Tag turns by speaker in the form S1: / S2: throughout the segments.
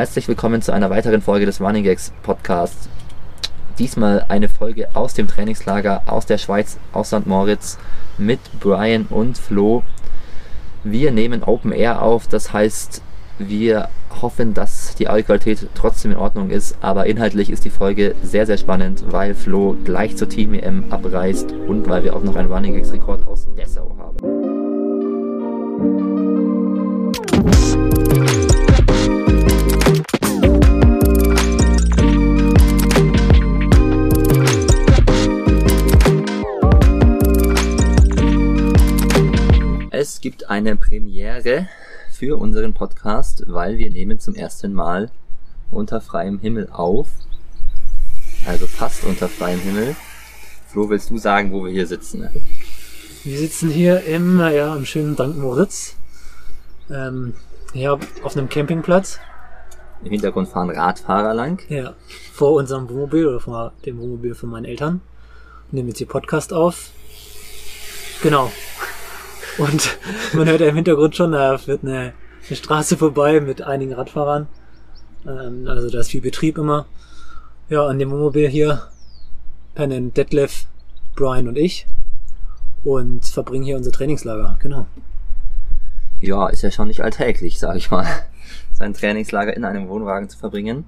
S1: Herzlich willkommen zu einer weiteren Folge des Running Gags Podcasts. Diesmal eine Folge aus dem Trainingslager aus der Schweiz, aus St. Moritz mit Brian und Flo. Wir nehmen Open Air auf, das heißt, wir hoffen, dass die Audioqualität trotzdem in Ordnung ist, aber inhaltlich ist die Folge sehr, sehr spannend, weil Flo gleich zur Team EM abreist und weil wir auch noch einen Running Gags Rekord aus Dessau haben. Es gibt eine Premiere für unseren Podcast, weil wir nehmen zum ersten Mal unter freiem Himmel auf. Also fast unter freiem Himmel. Flo, willst du sagen, wo wir hier sitzen?
S2: Wir sitzen hier im, ja, im schönen St. Moritz. Ähm, hier auf einem Campingplatz.
S1: Im Hintergrund fahren Radfahrer lang.
S2: Ja, vor unserem Wohnmobil oder vor dem Wohnmobil von meinen Eltern. Nehmen jetzt hier Podcast auf. Genau. Und man hört ja im Hintergrund schon, da führt eine, eine Straße vorbei mit einigen Radfahrern. Ähm, also da ist viel Betrieb immer. Ja, an dem Wohnmobil hier pennen Detlef, Brian und ich und verbringen hier unser Trainingslager. Genau.
S1: Ja, ist ja schon nicht alltäglich, sag ich mal, sein Trainingslager in einem Wohnwagen zu verbringen.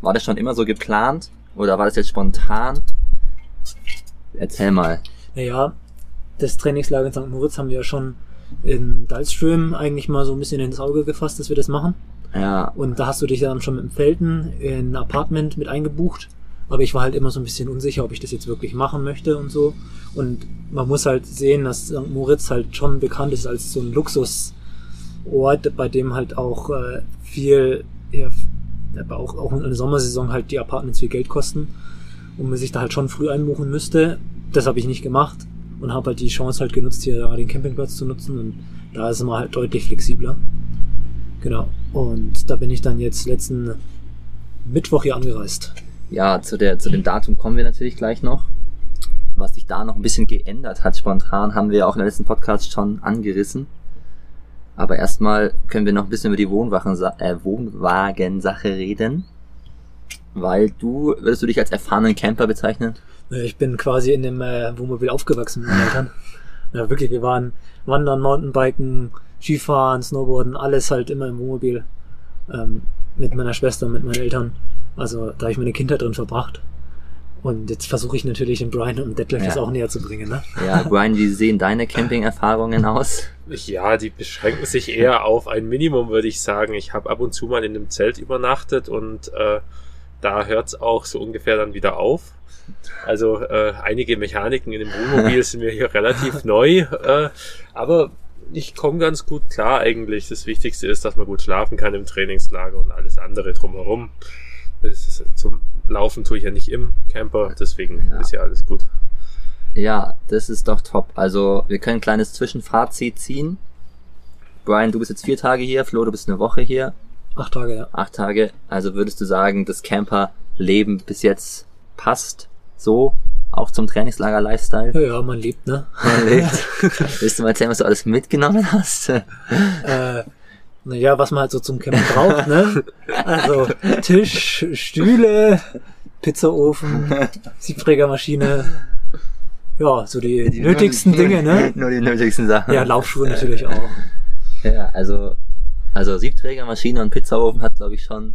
S1: War das schon immer so geplant oder war das jetzt spontan? Erzähl mal.
S2: Naja, das Trainingslager in St. Moritz haben wir ja schon in Dalström eigentlich mal so ein bisschen ins Auge gefasst, dass wir das machen.
S1: Ja,
S2: Und da hast du dich dann schon mit dem Felten in ein Apartment mit eingebucht. Aber ich war halt immer so ein bisschen unsicher, ob ich das jetzt wirklich machen möchte und so. Und man muss halt sehen, dass St. Moritz halt schon bekannt ist als so ein Luxusort, bei dem halt auch äh, viel, ja, aber auch, auch in der Sommersaison halt die Apartments viel Geld kosten. Und man sich da halt schon früh einbuchen müsste. Das habe ich nicht gemacht und habe halt die Chance halt genutzt, hier den Campingplatz zu nutzen. Und da ist man halt deutlich flexibler. Genau. Und da bin ich dann jetzt letzten Mittwoch hier angereist.
S1: ja, zu der, zu dem Datum kommen wir natürlich gleich noch. Was sich da noch ein bisschen geändert hat spontan, haben wir auch im letzten Podcast schon angerissen. Aber erstmal können wir noch ein bisschen über die Wohnwagen, äh, Wohnwagensache reden. Weil du, würdest du dich als erfahrenen Camper bezeichnen?
S2: Äh, Ich bin quasi in dem äh, Wohnmobil aufgewachsen mit meinen Eltern. Ja, wirklich, wir waren wandern, Mountainbiken, Skifahren, Snowboarden, alles halt immer im Wohnmobil. Ähm, mit meiner Schwester, mit meinen Eltern. Also da habe ich meine Kindheit drin verbracht. Und jetzt versuche ich natürlich den Brian und Detlef
S1: Ja.
S2: das auch näher zu bringen, ne?
S1: Ja, Brian, wie sehen deine Camping-Erfahrungen aus?
S3: Ja, die beschränken sich eher auf ein Minimum, würde ich sagen. Ich habe ab und zu mal in einem Zelt übernachtet und äh, da hört's auch so ungefähr dann wieder auf. Also äh, einige Mechaniken in dem Wohnmobil sind mir hier relativ neu, äh, aber ich komme ganz gut klar eigentlich. Das Wichtigste ist, dass man gut schlafen kann im Trainingslager und alles andere drumherum. Das ist, zum Laufen tue ich ja nicht im Camper, deswegen
S1: Ja.
S3: ist ja alles gut.
S1: Ja, das ist doch top. Also, wir können ein kleines Zwischenfazit ziehen. Brian, du bist jetzt vier Tage hier, Flo, du bist eine Woche hier,
S2: Acht Tage, ja.
S1: acht Tage. Also würdest du sagen, das Camper-Leben bis jetzt passt so auch zum Trainingslager-Lifestyle?
S2: Ja, ja, man lebt, ne?
S1: Man lebt. Willst du mal erzählen, was du alles mitgenommen hast?
S2: äh, naja, was man halt so zum Campen braucht, ne? Also Tisch, Stühle, Pizzaofen, Siebträgermaschine. Ja, so die, nötigsten Dinge, ne?
S1: Nur die nötigsten Sachen.
S2: Ja, Laufschuhe natürlich auch.
S1: Ja, also, also Siebträgermaschine und Pizzaofen hat, glaube ich, schon,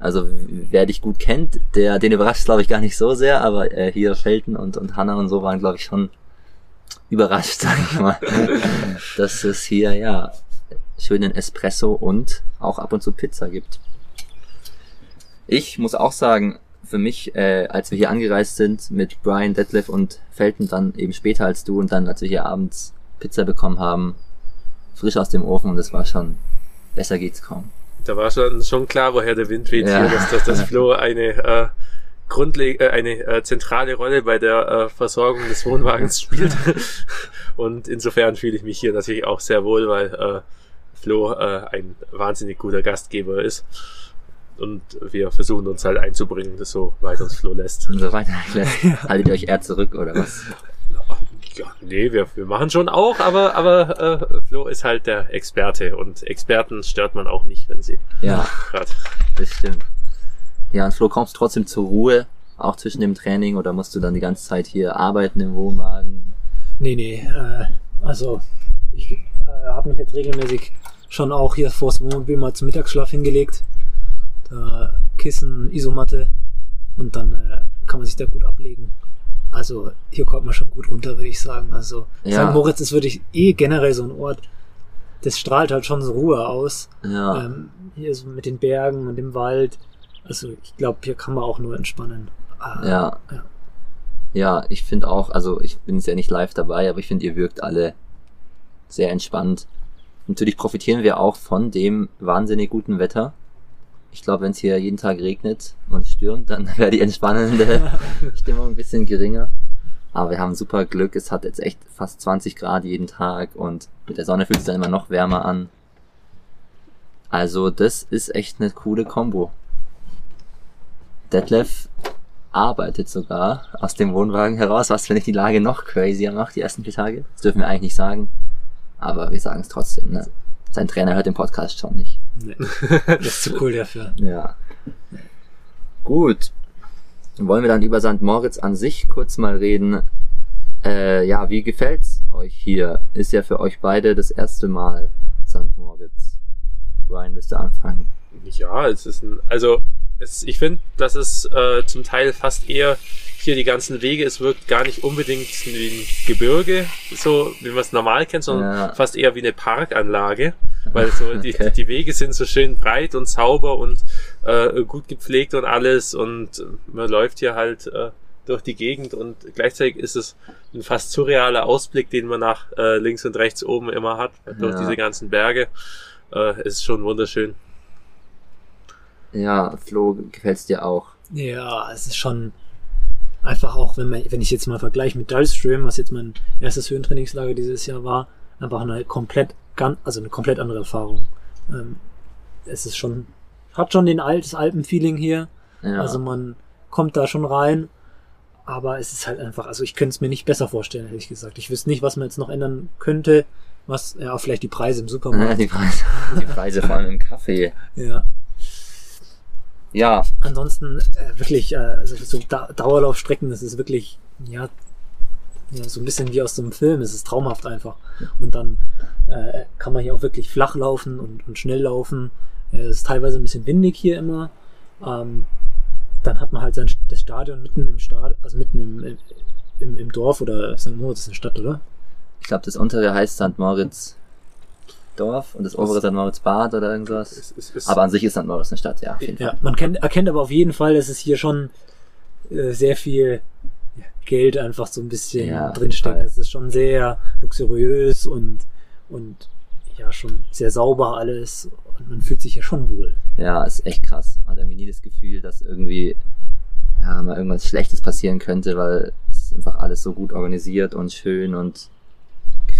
S1: also wer dich gut kennt, der, den überrascht glaube ich gar nicht so sehr, aber äh, hier Felten und, und Hanna und so waren, glaube ich, schon überrascht, sag ich mal, dass es hier, ja, schönen Espresso und auch ab und zu Pizza gibt. Ich muss auch sagen, für mich, äh, als wir hier angereist sind mit Brian, Detlef und Felten, dann eben später als du und dann, als wir hier abends Pizza bekommen haben, frisch aus dem Ofen und das war schon, besser geht's kaum.
S3: Da war schon, schon klar, woher der Wind weht
S1: Ja.
S3: hier, dass, dass das Flo eine äh, grundleg äh, eine äh, zentrale Rolle bei der äh, Versorgung des Wohnwagens spielt. Und insofern fühle ich mich hier natürlich auch sehr wohl, weil äh, Flo äh, ein wahnsinnig guter Gastgeber ist. Und wir versuchen uns halt einzubringen, das so weit uns Flo lässt.
S1: So weiter. Haltet ihr euch eher zurück oder was?
S3: Ja, nee, wir, wir machen schon auch, aber, aber äh, Flo ist halt der Experte und Experten stört man auch nicht, wenn sie
S1: Ja,
S3: gerade.
S1: das stimmt. Ja, und Flo, kommst du trotzdem zur Ruhe, auch zwischen dem Training, oder musst du dann die ganze Zeit hier arbeiten im Wohnwagen?
S2: Nee, nee, äh, also ich äh, habe mich jetzt regelmäßig schon auch hier vors Wohnmobil mal zum Mittagsschlaf hingelegt. Da Kissen, Isomatte und dann äh, kann man sich da gut ablegen. Also hier kommt man schon gut runter, würde ich sagen. Also
S1: Ja.
S2: St. Moritz ist wirklich eh generell so ein Ort, das strahlt halt schon so Ruhe aus.
S1: Ja,
S2: Ähm, hier so mit den Bergen und dem Wald. Also ich glaube, hier kann man auch nur entspannen. Ah,
S1: ja.
S2: ja.
S1: Ja, ich finde auch, also ich bin jetzt ja nicht live dabei, aber ich finde, ihr wirkt alle sehr entspannt. Natürlich profitieren wir auch von dem wahnsinnig guten Wetter. Ich glaube, wenn es hier jeden Tag regnet und stürmt, dann wäre die entspannende Stimmung ein bisschen geringer. Aber wir haben super Glück. Es hat jetzt echt fast 20 Grad jeden Tag und mit der Sonne fühlt es dann immer noch wärmer an. Also das ist echt eine coole Kombo. Detlef arbeitet sogar aus dem Wohnwagen heraus, was wenn ich die Lage noch crazier macht, die ersten vier Tage. Das dürfen wir eigentlich nicht sagen. Aber wir sagen es trotzdem, ne? Sein Trainer hört den Podcast schon nicht.
S2: Nee. Das ist zu cool dafür.
S1: Ja. Gut. Wollen wir dann über St. Moritz an sich kurz mal reden? Äh, ja, wie gefällt's euch hier? Ist ja für euch beide das erste Mal St. Moritz. Brian, willst du anfangen?
S3: Ja, es ist ein, also es, ich finde, dass es äh, zum Teil fast eher hier die ganzen Wege, es wirkt gar nicht unbedingt wie ein Gebirge, so wie man es normal kennt, sondern
S1: Ja.
S3: fast eher wie eine Parkanlage, weil so die,
S1: Okay.
S3: die Wege sind so schön breit und sauber und äh, gut gepflegt und alles und man läuft hier halt äh, durch die Gegend und gleichzeitig ist es ein fast surrealer Ausblick, den man nach äh, links und rechts oben immer hat, durch
S1: Ja.
S3: diese ganzen Berge. Äh, es ist schon wunderschön.
S1: Ja, Flo, gefällt's dir auch?
S2: Ja, es ist schon einfach auch, wenn man, wenn ich jetzt mal vergleiche mit Dullstream, was jetzt mein erstes Höhentrainingslager dieses Jahr war, einfach eine komplett, gan- also eine komplett andere Erfahrung. Ähm, es ist schon, hat schon den altes Alpenfeeling hier.
S1: Ja.
S2: Also man kommt da schon rein, aber es ist halt einfach, also ich könnte es mir nicht besser vorstellen, ehrlich gesagt. Ich wüsste nicht, was man jetzt noch ändern könnte. Was, ja, vielleicht die Preise im
S1: Ja,
S2: Supermarkt.
S1: die, Preise, die Preise vor allem im Kaffee.
S2: Ja.
S1: Ja,
S2: Ansonsten äh, wirklich, äh, also so da Dauerlaufstrecken, das ist wirklich, ja, ja, so ein bisschen wie aus so einem Film. Es ist traumhaft einfach. Und dann äh, kann man hier auch wirklich flach laufen und, und schnell laufen. Äh, Es ist teilweise ein bisschen windig hier immer. Ähm, dann hat man halt sein, das Stadion mitten im Stadion, also mitten im, im, im Dorf oder St. Moritz ist eine Stadt, oder?
S1: ich glaube, das untere heißt St. Moritz Dorf und das obere St. Moritz Bad oder irgendwas.
S3: Es, es, es,
S1: Aber an sich ist St. Moritz eine Stadt, ja,
S2: Ja, man kennt, erkennt aber auf jeden Fall, dass es hier schon äh, sehr viel Geld einfach so ein bisschen
S1: Ja,
S2: drinsteckt. Es ist schon sehr luxuriös und, und ja, schon sehr sauber alles. Und man fühlt sich ja schon wohl.
S1: Ja, ist echt krass. Man hat irgendwie nie das Gefühl, dass irgendwie ja, mal irgendwas Schlechtes passieren könnte, weil es ist einfach alles so gut organisiert und schön und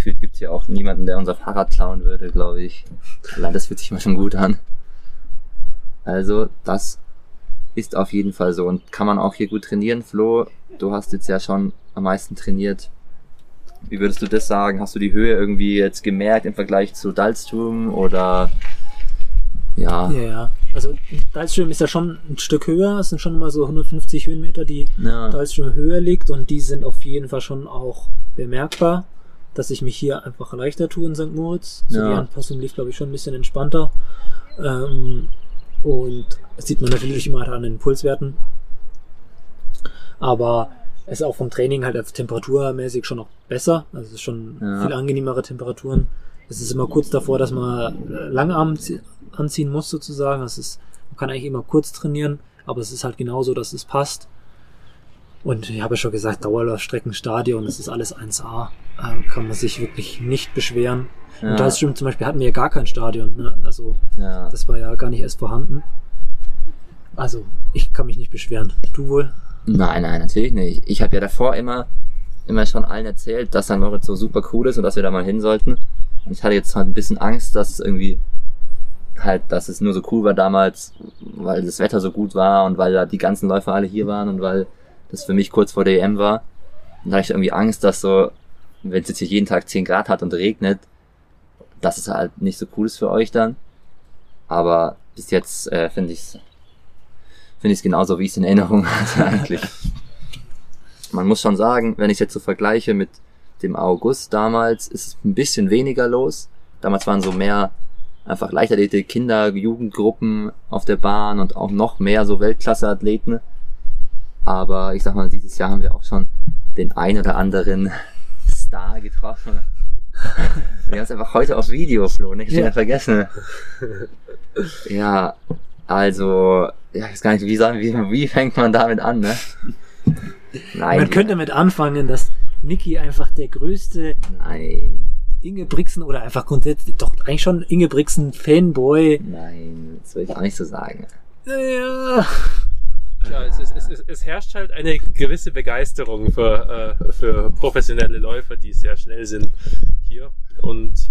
S1: gefühlt gibt's hier auch niemanden, der unser Fahrrad klauen würde, glaube ich. Allein das fühlt sich mal schon gut an. Also, das ist auf jeden Fall so und kann man auch hier gut trainieren. Flo, du hast jetzt ja schon am meisten trainiert. Wie würdest du das sagen? Hast du die Höhe irgendwie jetzt gemerkt im Vergleich zu Dalstrom oder ja,
S2: Ja, ja. Also Dalstream ist ja schon ein Stück höher. Es sind schon mal so 150 Höhenmeter, die
S1: ja.
S2: Dalstream höher liegt und die sind auf jeden Fall schon auch bemerkbar, dass ich mich hier einfach leichter tue in St. Moritz. So
S1: Ja.
S2: die Anpassung lief, glaube ich, schon ein bisschen entspannter. Ähm, und das sieht man natürlich immer an den Pulswerten. Aber es ist auch vom Training halt auf temperaturmäßig schon noch besser. Also es ist schon
S1: Ja.
S2: viel angenehmere Temperaturen. Es ist immer kurz davor, dass man äh, Langarm zie- anziehen muss sozusagen. Das ist, man kann eigentlich immer kurz trainieren, aber es ist halt genauso, dass es passt. Und ich habe ja schon gesagt, Dauerlaufstrecken, Stadion, das ist alles 1A. Äh, kann man sich wirklich nicht beschweren.
S1: Ja.
S2: Und Dalstream zum Beispiel hatten wir ja gar kein Stadion. Ne? Also
S1: ja.
S2: das war ja gar nicht erst vorhanden. Also ich kann mich nicht beschweren. Du wohl?
S1: Nein, nein, natürlich nicht. Ich habe ja davor immer, immer schon allen erzählt, dass St. Moritz so super cool ist und dass wir da mal hin sollten. Und ich hatte jetzt halt ein bisschen Angst, dass es irgendwie halt, dass es nur so cool war damals, weil das Wetter so gut war und weil da die ganzen Läufer alle hier waren und weil das für mich kurz vor der EM war. Und da hatte ich irgendwie Angst, dass so wenn es jetzt hier jeden Tag 10 Grad hat und regnet, das ist halt nicht so cool ist für euch dann. Aber bis jetzt äh, finde ich es finde ich es genauso, wie ich es in Erinnerung hatte eigentlich. Man muss schon sagen, wenn ich es jetzt so vergleiche mit dem August damals, ist es ein bisschen weniger los. Damals waren so mehr einfach Leichtathletik, Kinder, Jugendgruppen auf der Bahn und auch noch mehr so Weltklasse-Athleten. Aber ich sag mal, dieses Jahr haben wir auch schon den ein oder anderen Star getroffen. Wir haben es einfach heute auf Video, Flo, nicht
S2: Ja.
S1: ja. vergessen. Ja, also, ja, ich weiß gar nicht, wie, sagen, wie, wie fängt man damit an, ne? Nein.
S2: Man könnte damit anfangen, dass Niki einfach der größte
S1: Nein,
S2: Ingebrigtsen oder einfach grundsätzlich, doch eigentlich schon Ingebrigtsen Fanboy.
S1: nein, das will ich auch nicht so sagen.
S2: Ja,
S3: Ja, es, es, ist, es herrscht halt eine gewisse Begeisterung für, äh, für professionelle Läufer, die sehr schnell sind hier. Und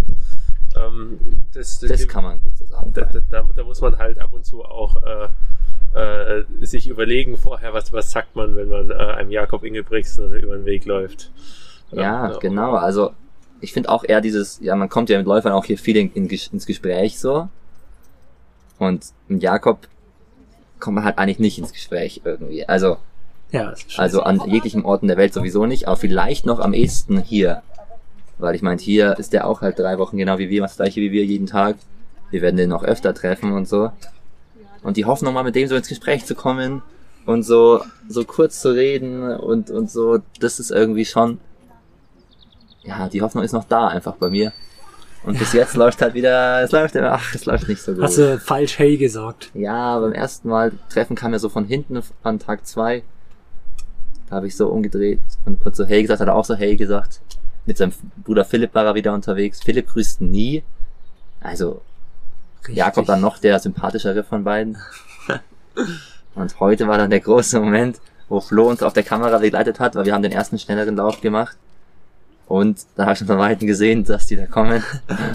S3: ähm, das,
S1: Das kann man gut so sagen.
S3: da, da, da, da muss man halt ab und zu auch äh, äh, sich überlegen vorher, was, was sagt man, wenn man äh, einem Jakob Ingebrigtsen über den Weg läuft.
S1: Ja, genau. Also ich finde auch eher dieses, ja, man kommt ja mit Läufern auch hier viel in, in, ins Gespräch so. Und mit Jakob kommt man halt eigentlich nicht ins Gespräch irgendwie. Also,
S2: ja,
S1: also an jeglichen Orten der Welt sowieso nicht, aber vielleicht noch am ehesten hier. Weil ich meine, hier ist der auch halt drei Wochen genau wie wir, das gleiche wie wir jeden Tag. Wir werden den noch öfter treffen und so. Und die hoffen nochmal mit dem so ins Gespräch zu kommen und so, so kurz zu reden und, und so, das ist irgendwie schon, ja, die Hoffnung ist noch da einfach bei mir. Und bis jetzt läuft halt wieder, es läuft, ach, es läuft nicht so gut.
S2: Hast du falsch Hey gesagt?
S1: Ja, beim ersten Mal Treffen kam er so von hinten an Tag zwei. Da habe ich so umgedreht und kurz so Hey gesagt, hat er auch so Hey gesagt. Mit seinem Bruder Philipp war er wieder unterwegs. Philipp grüßt nie. Also Jakob dann noch der sympathischere von beiden. Und heute war dann der große Moment, wo Flo uns auf der Kamera begleitet hat, weil wir haben den ersten schnelleren Lauf gemacht. Und da habe ich schon von Weitem gesehen, dass die da kommen.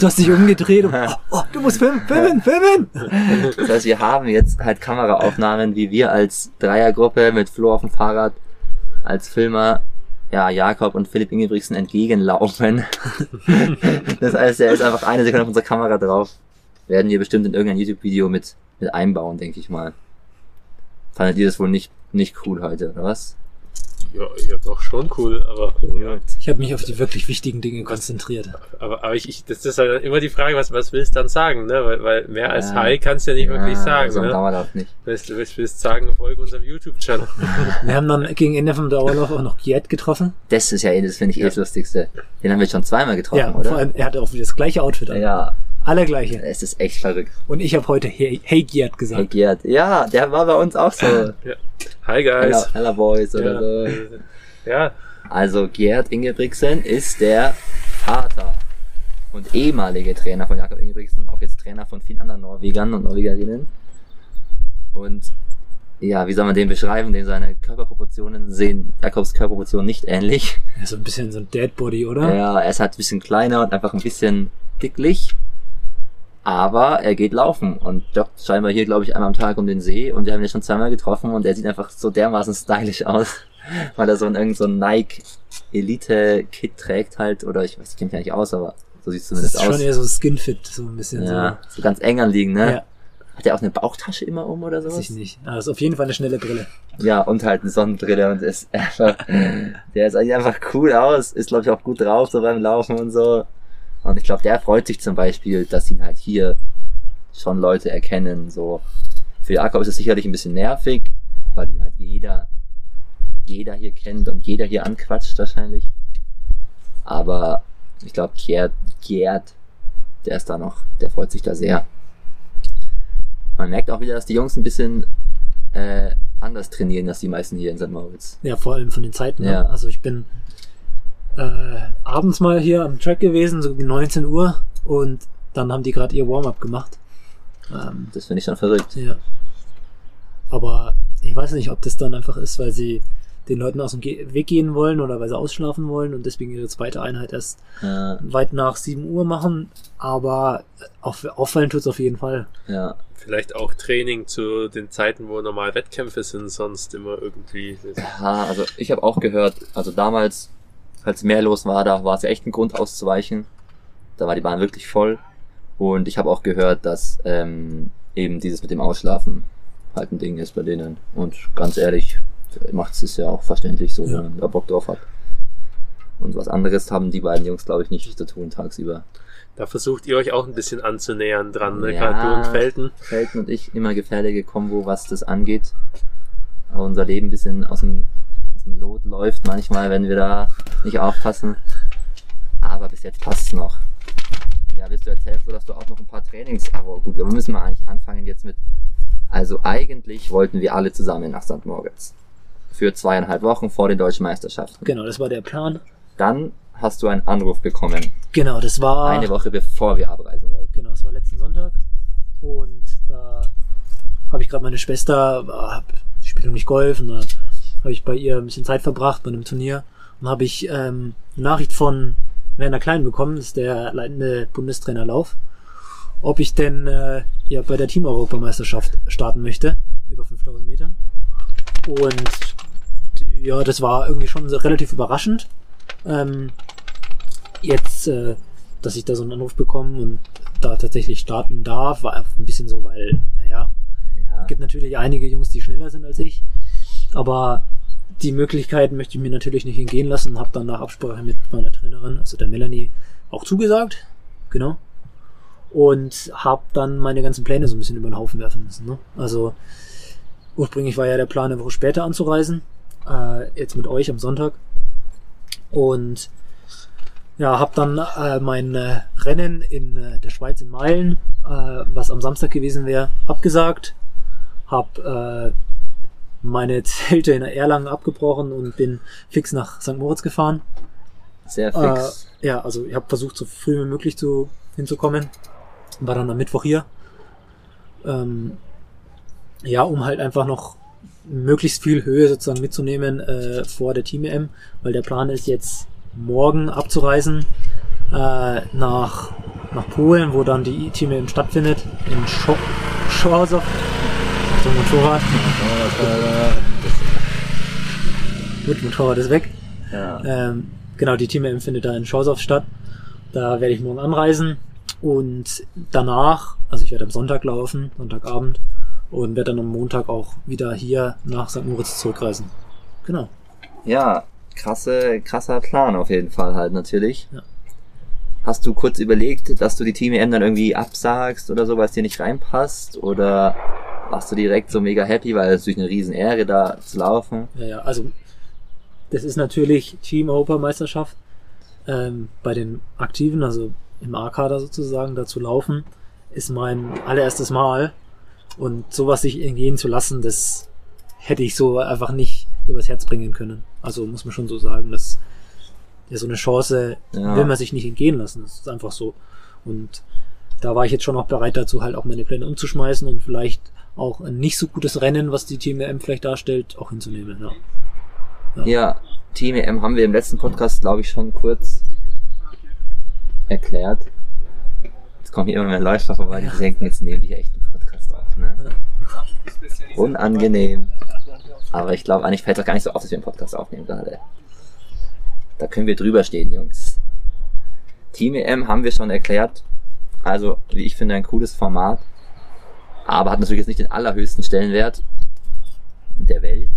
S2: Du hast dich umgedreht und, oh, oh, du musst filmen, filmen, filmen!
S1: Das heißt, wir haben jetzt halt Kameraaufnahmen, wie wir als Dreiergruppe mit Flo auf dem Fahrrad als Filmer, ja, Jakob und Philipp Ingebrigtsen entgegenlaufen. das heißt, er ist einfach eine Sekunde auf unserer Kamera drauf. Werden wir bestimmt in irgendein YouTube-Video mit, mit einbauen, denke ich mal. Fandet ihr das wohl nicht, nicht cool heute, oder was?
S3: Ja, ja, doch schon cool, aber ja.
S2: Ich habe mich auf die wirklich wichtigen Dinge konzentriert.
S3: Aber, aber ich, ich, das ist halt immer die Frage, was, was willst du dann sagen, ne? Weil, weil mehr als
S1: Ja.
S3: Hi kannst du ja nicht wirklich sagen,
S1: So ein
S3: ne?
S1: Dauerlauf nicht.
S3: Willst du willst, willst sagen, folge unserem YouTube-Channel.
S2: Wir haben dann gegen Ende vom Dauerlauf auch noch Giet getroffen.
S1: Das ist ja eh, das finde ich eh das Lustigste. Den haben wir schon zweimal getroffen,
S2: Ja,
S1: oder?
S2: vor allem, er hatte auch wieder das gleiche Outfit an.
S1: ja,
S2: Alle gleiche.
S1: es ist echt verrückt.
S2: Und ich habe heute Hey, hey
S1: Hey,
S2: gesagt.
S1: Gerd. Ja, der war bei uns auch so.
S3: Ja. Hi
S1: Hello,
S3: guys.
S1: Hello Boys oder
S3: Ja.
S1: so.
S3: ja,
S1: Also Gerd Ingebrigtsen ist der Vater und ehemalige Trainer von Jakob Ingebrigtsen und auch jetzt Trainer von vielen anderen Norwegern und Norwegerinnen. Und ja, wie soll man den beschreiben? Dem seine Körperproportionen sehen Jakobs Körperproportionen nicht ähnlich.
S2: Ja, so ein bisschen so ein Deadbody, oder?
S1: Ja, er ist halt ein bisschen kleiner und einfach ein bisschen dicklich. Aber er geht laufen und joggt scheinbar hier, glaube ich, einmal am Tag um den See und wir haben ihn schon zweimal getroffen und er sieht einfach so dermaßen stylisch aus, weil er so ein irgend so ein Nike Elite Kit trägt halt oder ich weiß, ich kenne mich ja nicht aus, aber so sieht es
S2: Das
S1: zumindest
S2: ist schon
S1: aus.
S2: eher so Skinfit, so ein bisschen
S1: Ja, so ganz eng anliegen,
S2: so.
S1: ne?
S2: Ja,
S1: Hat er auch eine Bauchtasche immer um oder
S2: weiß
S1: sowas?
S2: ich nicht. Aber ist auf jeden Fall eine schnelle Brille.
S1: Ja, und halt eine Sonnenbrille und ist einfach, der ist eigentlich einfach cool aus, ist glaube ich auch gut drauf, so beim Laufen und so. Und ich glaube, der freut sich zum Beispiel, dass ihn halt hier schon Leute erkennen, so. Für Jakob ist es sicherlich ein bisschen nervig, weil ihn halt jeder, jeder hier kennt und jeder hier anquatscht wahrscheinlich. Aber ich glaube, Gerd, Gerd, der ist da noch, der freut sich da sehr. Man merkt auch wieder, dass die Jungs ein bisschen äh, anders trainieren als die meisten hier in St. Moritz.
S2: Ja, vor allem von den Zeiten. ne?
S1: Ja.
S2: Also ich bin äh, abends mal hier am Track gewesen, so gegen 19 Uhr. Und dann haben die gerade ihr Warm-up gemacht. Ähm,
S1: Das finde ich schon verrückt.
S2: ja. Aber ich weiß nicht, ob das dann einfach ist, weil sie den Leuten aus dem Ge Weg gehen wollen oder weil sie ausschlafen wollen und deswegen ihre zweite Einheit erst
S1: Ja,
S2: weit nach 7 Uhr machen. Aber auf, auffallen tut's auf jeden Fall.
S1: ja.
S3: vielleicht auch Training zu den Zeiten, wo normal Wettkämpfe sind, sonst immer irgendwie.
S1: ja also ich habe auch gehört, also damals, falls mehr los war, da war es ja echt ein Grund auszuweichen. Da war die Bahn wirklich voll. Und ich habe auch gehört, dass ähm, eben dieses mit dem Ausschlafen halt ein Ding ist bei denen. Und ganz ehrlich, macht es ja auch verständlich so,
S2: Ja.
S1: wenn man da Bock drauf hat. Und was anderes haben die beiden Jungs, glaube ich, nicht zu tun tagsüber.
S3: Da versucht ihr euch auch ein bisschen anzunähern dran, ne?
S1: Ja.
S3: gerade du und Felten.
S1: Felten und ich immer gefährliche Kombo, was das angeht. Aber unser Leben ein bisschen aus dem, aus dem Lot läuft manchmal, wenn wir da nicht aufpassen. Aber bis jetzt passt's noch. Ja, willst du erzählen, Flo, dass du auch noch ein paar Trainings, aber gut, wir müssen mal eigentlich anfangen jetzt mit, also eigentlich wollten wir alle zusammen nach St. Moritz. Für zweieinhalb Wochen vor den deutschen Meisterschaften.
S2: Genau, das war der Plan.
S1: Dann hast du einen Anruf bekommen,
S2: Genau, das war.
S1: eine Woche bevor wir abreisen wollten.
S2: Genau, das war letzten Sonntag. Und da habe ich gerade meine Schwester, spielt nämlich Golf, und da habe ich bei ihr ein bisschen Zeit verbracht bei einem Turnier. Und habe ich ähm, eine Nachricht von Werner Klein bekommen, das ist der leitende Bundestrainer Lauf, ob ich denn äh, ja, bei der Team-Europameisterschaft starten möchte, über 5000 Meter. Und ja, das war irgendwie schon so relativ überraschend. Ähm, jetzt, äh, dass ich da so einen Anruf bekomme und da tatsächlich starten darf, war einfach ein bisschen so, weil, naja,
S1: Ja.
S2: gibt natürlich einige Jungs, die schneller sind als ich, aber die Möglichkeit möchte ich mir natürlich nicht entgehen lassen und habe dann nach Absprache mit meiner Trainerin, also der Melanie, auch zugesagt, genau, und habe dann meine ganzen Pläne so ein bisschen über den Haufen werfen müssen. Ne? Also ursprünglich war ja der Plan, eine Woche später anzureisen, äh, jetzt mit euch am Sonntag und ja, habe dann äh, mein äh, Rennen in äh, der Schweiz in Meilen, äh, was am Samstag gewesen wäre, abgesagt. Hab äh, meine Zelte in Erlangen abgebrochen und bin fix nach St. Moritz gefahren.
S1: Sehr fix.
S2: Äh, ja, also ich habe versucht, so früh wie möglich zu, hinzukommen. War dann am Mittwoch hier. Ähm, ja, um halt einfach noch möglichst viel Höhe sozusagen mitzunehmen äh, vor der Team-EM, weil der Plan ist jetzt morgen abzureisen äh, nach, nach Polen, wo dann die Team-EM stattfindet, in Scho Achtung, Motorrad. Gut, Motorrad ist weg.
S1: ja.
S2: Ähm, genau, die Team-EM findet da in Schorsow statt. Da werde ich morgen anreisen und danach, also ich werde am Sonntag laufen, Sonntagabend, und werde dann am Montag auch wieder hier nach St. Moritz zurückreisen. Genau.
S1: Ja, krasse, krasser Plan auf jeden Fall halt natürlich.
S2: Ja.
S1: Hast du kurz überlegt, dass du die Team EM dann irgendwie absagst oder so, weil es dir nicht reinpasst? Oder warst du direkt so mega happy, weil es natürlich eine riesen Ehre da zu laufen?
S2: Ja, ja, also das ist natürlich Team-Europameisterschaft. Ähm, bei den Aktiven, also im A-Kader sozusagen, da zu laufen, ist mein allererstes Mal. Und sowas sich entgehen zu lassen, das hätte ich so einfach nicht übers Herz bringen können. Also muss man schon so sagen, dass ja, so eine Chance
S1: Ja.
S2: will man sich nicht entgehen lassen. Das ist einfach so. Und da war ich jetzt schon auch bereit dazu, halt auch meine Pläne umzuschmeißen und vielleicht auch ein nicht so gutes Rennen, was die Team EM vielleicht darstellt, auch hinzunehmen. Ja.
S1: Ja, Team EM haben wir im letzten Podcast, glaube ich, schon kurz erklärt. Jetzt kommen hier immer mehr Läufer vorbei, die denken, jetzt nehmen die hier echt einen Podcast auf. Ne? Unangenehm. Aber ich glaube, eigentlich fällt es gar nicht so auf, dass wir einen Podcast aufnehmen gerade. Da können wir drüber stehen, Jungs. Team EM haben wir schon erklärt. Also, wie ich finde, ein cooles Format. Aber hat natürlich jetzt nicht den allerhöchsten Stellenwert der Welt.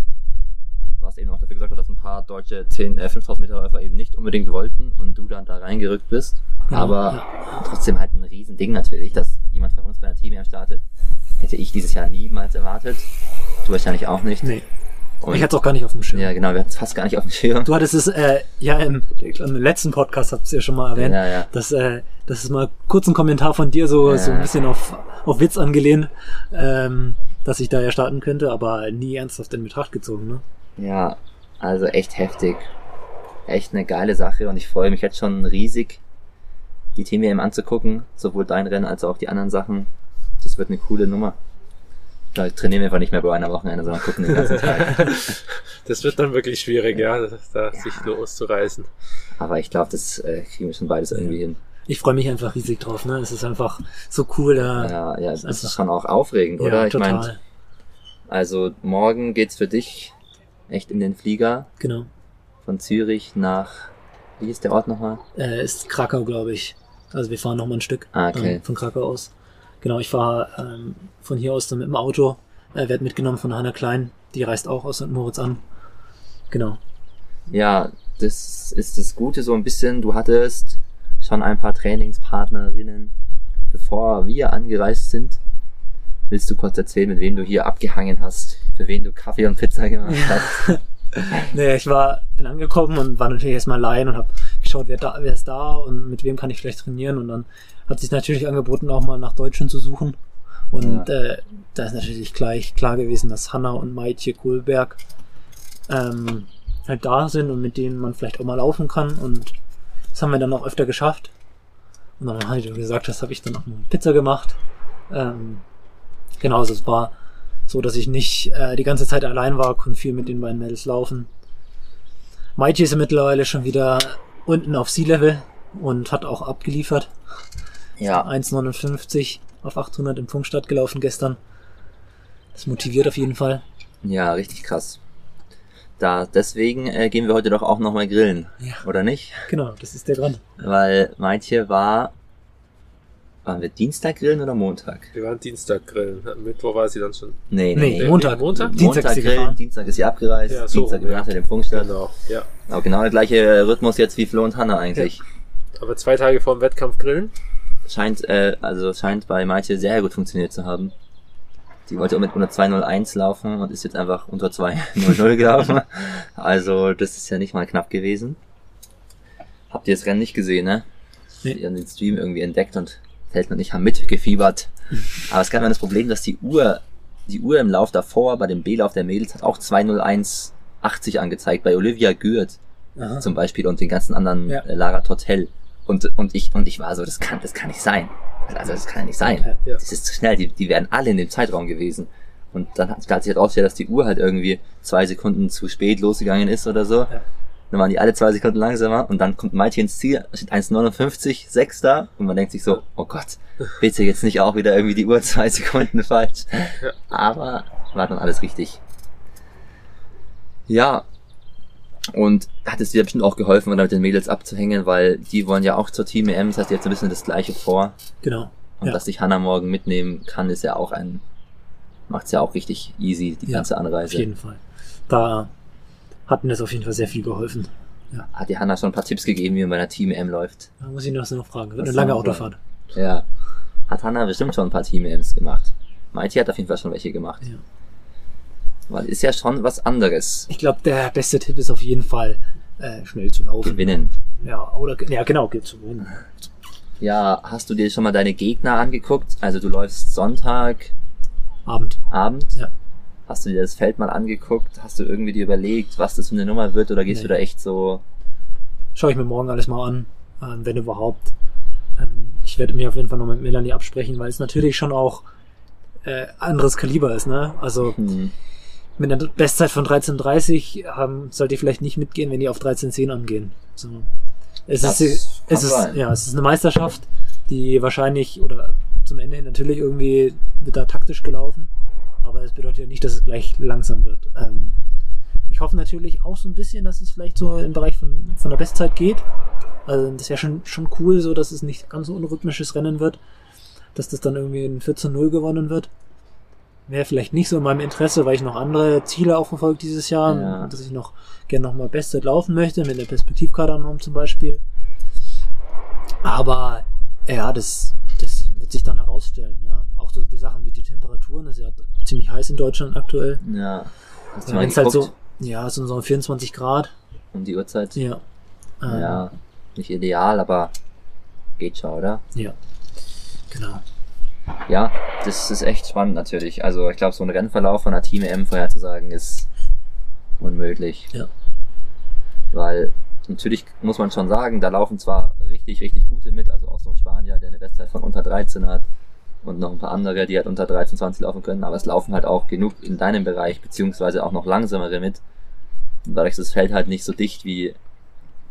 S1: Was eben auch dafür gesorgt hat, dass ein paar deutsche 10, äh, 5000 Meter Läufer eben nicht unbedingt wollten und du dann da reingerückt bist.
S2: Ja,
S1: Aber trotzdem halt ein Riesending natürlich, dass jemand von uns bei einer Team startet. Hätte ich dieses Jahr niemals erwartet. Du wahrscheinlich auch nicht.
S2: Nee,
S1: Und,
S2: ich hatte es auch gar nicht auf dem Schirm.
S1: ja, genau, wir hatten es fast gar nicht auf dem Schirm.
S2: Du hattest es, äh, ja, im, im letzten Podcast hast du ja schon mal erwähnt,
S1: Ja, ja.
S2: dass, äh, das ist mal kurz ein Kommentar von dir, so,
S1: Ja.
S2: so ein bisschen auf, auf Witz angelehnt, ähm, dass ich da ja starten könnte, aber nie ernsthaft in Betracht gezogen, ne?
S1: Ja, also echt heftig. Echt eine geile Sache und ich freue mich jetzt schon riesig, die Team EM anzugucken, sowohl dein Rennen als auch die anderen Sachen. Das wird eine coole Nummer. Da trainieren wir einfach nicht mehr bei einer Wochenende, sondern gucken den ganzen Tag.
S3: Das wird dann wirklich schwierig, ja, da sich loszureißen.
S1: Aber ich glaube, das äh, kriegen wir schon beides irgendwie hin.
S2: Ich freue mich einfach riesig drauf, ne? Es ist einfach so cool, da.
S1: Ja, ja, das ist
S2: einfach-
S1: schon auch aufregend, oder? ich
S2: total.
S1: meine, also morgen geht's für dich echt in den Flieger
S2: genau.
S1: von Zürich nach Wie ist der Ort nochmal?
S2: Äh, ist Krakau, glaube ich. Also wir fahren noch mal ein Stück
S1: Ah, okay.
S2: ähm, von Krakau aus. Genau, ich fahre ähm, von hier aus dann mit dem Auto. Äh, werd mitgenommen von Hanna Klein. Die reist auch aus St. Moritz an. Genau.
S1: Ja, das ist das Gute so ein bisschen. Du hattest schon ein paar Trainingspartnerinnen, bevor wir angereist sind. Willst du kurz erzählen, mit wem du hier abgehangen hast? Für wen du Kaffee und Pizza gemacht hast?
S2: Nee, ich war bin angekommen und war natürlich erstmal allein und habe geschaut, wer, da, wer ist da und mit wem kann ich vielleicht trainieren. Und dann hat sich natürlich angeboten, auch mal nach Deutschen zu suchen. Und äh, da ist natürlich gleich klar gewesen, dass Hanna und Maitje Kohlberg ähm, halt da sind und mit denen man vielleicht auch mal laufen kann. Und das haben wir dann auch öfter geschafft. Und dann habe ich gesagt, das habe ich dann auch eine Pizza gemacht. Ähm, genau, also es war so, dass ich nicht äh, die ganze Zeit allein war, konnte viel mit den beiden Mädels laufen. Maitje ist ja mittlerweile schon wieder unten auf Sea-Level und hat auch abgeliefert.
S1: ja,
S2: 1,59 auf 800 im Funkstadt gelaufen gestern. Das motiviert auf jeden Fall.
S1: ja, richtig krass. Da, deswegen äh, gehen wir heute doch auch nochmal grillen,
S2: Ja.
S1: oder nicht?
S2: Genau, das ist der dran.
S1: Weil Maitje war, waren wir Dienstag grillen oder Montag?
S3: Wir waren Dienstag grillen. Mittwoch war sie dann schon.
S1: Nee,
S2: Nee,
S3: nee,
S2: Montag.
S3: Montag?
S2: Dienstag ist
S1: Montag
S2: sie
S1: grillen,
S2: gefahren.
S1: Dienstag ist sie abgereist,
S3: Ja, so,
S1: Dienstag
S3: ja.
S1: übernachtet im Funkstadt.
S3: Genau, ja.
S1: Aber genau der gleiche Rhythmus jetzt wie Flo und Hanna eigentlich.
S3: Aber zwei Tage vor dem Wettkampf grillen.
S1: Scheint, äh, also scheint bei Maitje sehr gut funktioniert zu haben. Die wollte mit unter 201 laufen und ist jetzt einfach unter 200 gelaufen. Also das ist ja nicht mal knapp gewesen. Habt ihr das Rennen nicht gesehen, ne?
S2: Nee.
S1: Die haben den Stream irgendwie entdeckt und Feldmann und ich haben mitgefiebert. Aber es gab dann das Problem, dass die Uhr, die Uhr im Lauf davor, bei dem B-Lauf der Mädels, hat auch 201,80 angezeigt. Bei Olivia Gürt
S2: Aha.
S1: zum Beispiel und den ganzen anderen
S2: Ja.
S1: äh, Lara Tortel. Und, und ich, und ich war so, das kann, das kann nicht sein. Also das kann nicht sein.
S2: Ja.
S1: Das ist zu schnell. Die, die wären alle in dem Zeitraum gewesen. Und dann hat, hat sich halt rausgestellt, dass die Uhr halt irgendwie zwei Sekunden zu spät losgegangen ist oder so. Dann waren die alle zwei Sekunden langsamer und dann kommt Maiti ins Ziel, steht 1,59, 6 da und man denkt sich so, oh Gott, bitte jetzt nicht auch wieder irgendwie die Uhr zwei Sekunden falsch. Aber war dann alles richtig. Ja, und hat es dir bestimmt auch geholfen, mit den Mädels abzuhängen, weil die wollen ja auch zur Team EM, das heißt jetzt ein bisschen das gleiche vor.
S2: Genau.
S1: Und
S2: Ja.
S1: dass dich Hannah morgen mitnehmen kann, ist ja auch ein, macht's ja auch richtig easy, die
S2: Ja,
S1: ganze
S2: Auf
S1: Anreise.
S2: jeden Fall. Da hat mir das auf jeden Fall sehr viel geholfen.
S1: Hat dir Hannah schon ein paar Tipps gegeben, wie man bei einer Team EM läuft?
S2: Da muss ich noch noch fragen. Wird eine lange Autofahrt.
S1: Ja. Hat Hannah bestimmt schon ein paar Team EMs gemacht. Maiti hat auf jeden Fall schon welche gemacht.
S2: Ja.
S1: Weil ist ja schon was anderes.
S2: Ich glaube, der beste Tipp ist auf jeden Fall, äh, schnell zu laufen.
S1: Gewinnen.
S2: Ja, oder ja genau, geht zu gewinnen.
S1: Ja, hast du dir schon mal deine Gegner angeguckt? Also du läufst Sonntag,
S2: Abend.
S1: Abend.
S2: Ja.
S1: Hast du dir das Feld mal angeguckt? Hast du irgendwie dir überlegt, was das für eine Nummer wird? Oder gehst
S2: Nee.
S1: du da echt so...
S2: Schaue ich mir morgen alles mal an, ähm, wenn überhaupt. Ähm, ich werde mir auf jeden Fall noch mit Melanie absprechen, weil es natürlich schon auch äh, anderes Kaliber ist, ne? Also
S1: Hm,
S2: mit einer Bestzeit von 13.30 ähm, sollt ihr vielleicht nicht mitgehen, wenn die auf 13.10 angehen. So. Es
S1: Das
S2: ist, es ist, ja, es ist eine Meisterschaft, die wahrscheinlich oder zum Ende hin natürlich irgendwie wird da taktisch gelaufen, aber es bedeutet ja nicht, dass es gleich langsam wird. Ähm, ich hoffe natürlich auch so ein bisschen, dass es vielleicht so im Bereich von, von der Bestzeit geht. Also das wäre schon, schon cool, so dass es nicht ganz so unrhythmisches Rennen wird, dass das dann irgendwie in 14-0 gewonnen wird. Wäre vielleicht nicht so in meinem Interesse, weil ich noch andere Ziele auch verfolge dieses Jahr,
S1: Ja.
S2: dass ich noch gerne nochmal Bestzeit laufen möchte, mit der Perspektivkadernorm zum Beispiel. Aber ja, das, das wird sich dann herausstellen, ja. Auch so die Sachen wie die Temperaturen, das ist ja ziemlich heiß in Deutschland aktuell.
S1: ja. Hast du
S2: Ja,
S1: mal
S2: halt so, ja, so so 24 Grad.
S1: Um die Uhrzeit?
S2: Ja. Ähm,
S1: Ja, nicht ideal, aber geht schon, oder?
S2: Ja. Genau.
S1: Ja, das ist echt spannend natürlich. Also ich glaube, so ein Rennverlauf von einer Team EM vorherzusagen ist unmöglich.
S2: Ja.
S1: Weil natürlich muss man schon sagen, da laufen zwar richtig, richtig gute mit, also auch so ein Spanier, der eine Bestzeit von unter 13 hat und noch ein paar andere, die halt unter 13, 20 laufen können, aber es laufen halt auch genug in deinem Bereich, beziehungsweise auch noch langsamere mit. Und dadurch ist das Feld halt nicht so dicht wie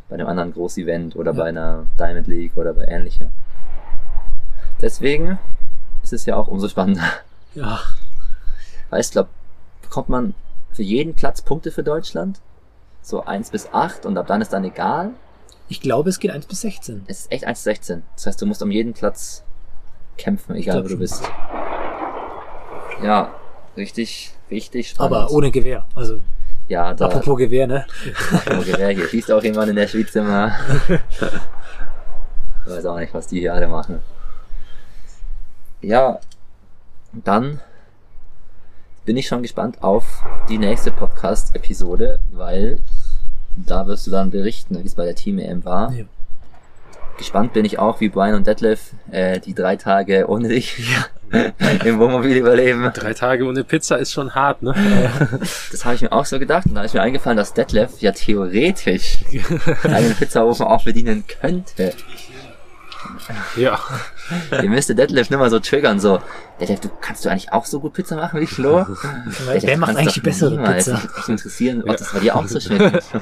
S1: bei einem anderen Groß-Event oder
S2: Ja.
S1: bei einer Diamond League oder bei ähnlichem. Deswegen ist es ja auch umso spannender.
S2: Ja.
S1: Weil ich glaube, bekommt man für jeden Platz Punkte für Deutschland? So eins bis acht und ab dann ist dann egal?
S2: Ich glaube, es geht 1 bis 16.
S1: Es ist echt 1 zu 16. Das heißt, du musst um jeden Platz kämpfen, egal wo du bist. Ja, richtig, richtig spannend.
S2: Aber ohne Gewehr. Also,
S1: ja, da,
S2: apropos Gewehr, ne?
S1: apropos Gewehr, hier schießt auch jemand in der Schweiz immer. Ich weiß auch nicht, was die hier alle machen. Ja, dann bin ich schon gespannt auf die nächste Podcast-Episode, weil da wirst du dann berichten, wie es bei der Team EM war.
S2: Ja.
S1: Gespannt bin ich auch, wie Brian und Detlef äh, die drei Tage ohne dich im Wohnmobil überleben.
S3: Drei Tage ohne Pizza ist schon hart, ne?
S1: Das habe ich mir auch so gedacht und da ist mir eingefallen, dass Detlef ja theoretisch einen Pizzaofen auch bedienen könnte.
S3: Ja.
S1: Ihr müsste Detlef nicht mal so triggern, so, Detlef, du kannst du eigentlich auch so gut Pizza machen wie Flo?
S2: Wer
S1: Detlef,
S2: macht
S1: kannst
S2: eigentlich die bessere
S1: niemals.
S2: Pizza?
S1: Mich würde echt interessieren, ob das bei dir auch so schön ist.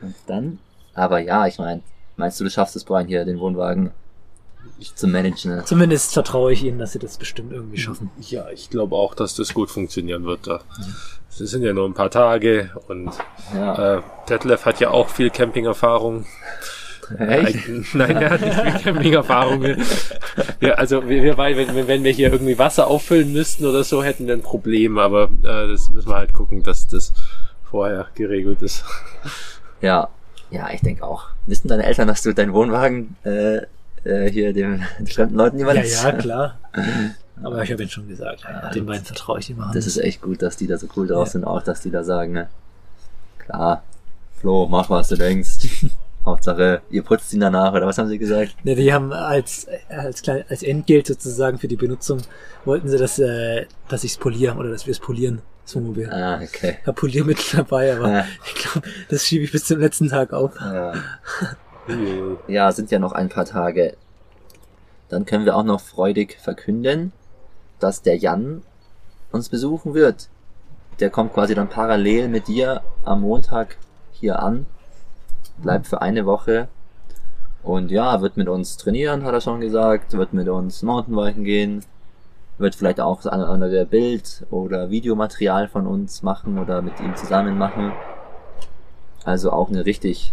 S1: Und dann, aber ja, ich meine, meinst du, du schaffst es, Brian, hier den Wohnwagen zu managen?
S2: Zumindest vertraue ich ihnen, dass sie das bestimmt irgendwie schaffen.
S3: Ja, ich glaube auch, dass das gut funktionieren wird da. Es sind ja nur ein paar Tage und
S1: Ja,
S3: äh, Detlef hat ja auch viel Camping-Erfahrung.
S1: echt?
S3: Nein, er hat nicht viel Camping-Erfahrung. Ja, also wir, wir wenn, wenn wir hier irgendwie Wasser auffüllen müssten oder so, hätten wir ein Problem, aber äh, das müssen wir halt gucken, dass das vorher geregelt ist.
S1: Ja, ja, ich denke auch. Wissen deine Eltern, dass du deinen Wohnwagen äh, äh, hier den, den fremden Leuten
S2: Ja,
S1: überlässt?
S2: ja, klar. Aber ich habe ihnen schon gesagt, ja, den beiden vertraue ich, machen
S1: Das ist echt gut, dass die da so cool drauf
S2: Ja.
S1: sind, auch dass die da sagen, ne? Klar, Flo, mach was du denkst. Hauptsache, ihr putzt ihn danach, oder was haben sie gesagt?
S2: Ne, die haben als, als, klein, als Entgelt sozusagen für die Benutzung, wollten sie, dass, äh, dass ich es poliere oder dass wir es polieren, das Wohnmobil.
S1: Ah, okay.
S2: Ich habe Poliermittel dabei, aber
S1: Ja.
S2: ich glaube, das schiebe ich bis zum letzten Tag auf.
S1: Ja. ja, sind ja noch ein paar Tage. Dann können wir auch noch freudig verkünden, dass der Jan uns besuchen wird. Der kommt quasi dann parallel mit dir am Montag hier an, bleibt für eine Woche und ja, wird mit uns trainieren, hat er schon gesagt, wird mit uns Mountainbiken gehen, wird vielleicht auch das andere Bild- oder Videomaterial von uns machen oder mit ihm zusammen machen. Also auch eine richtig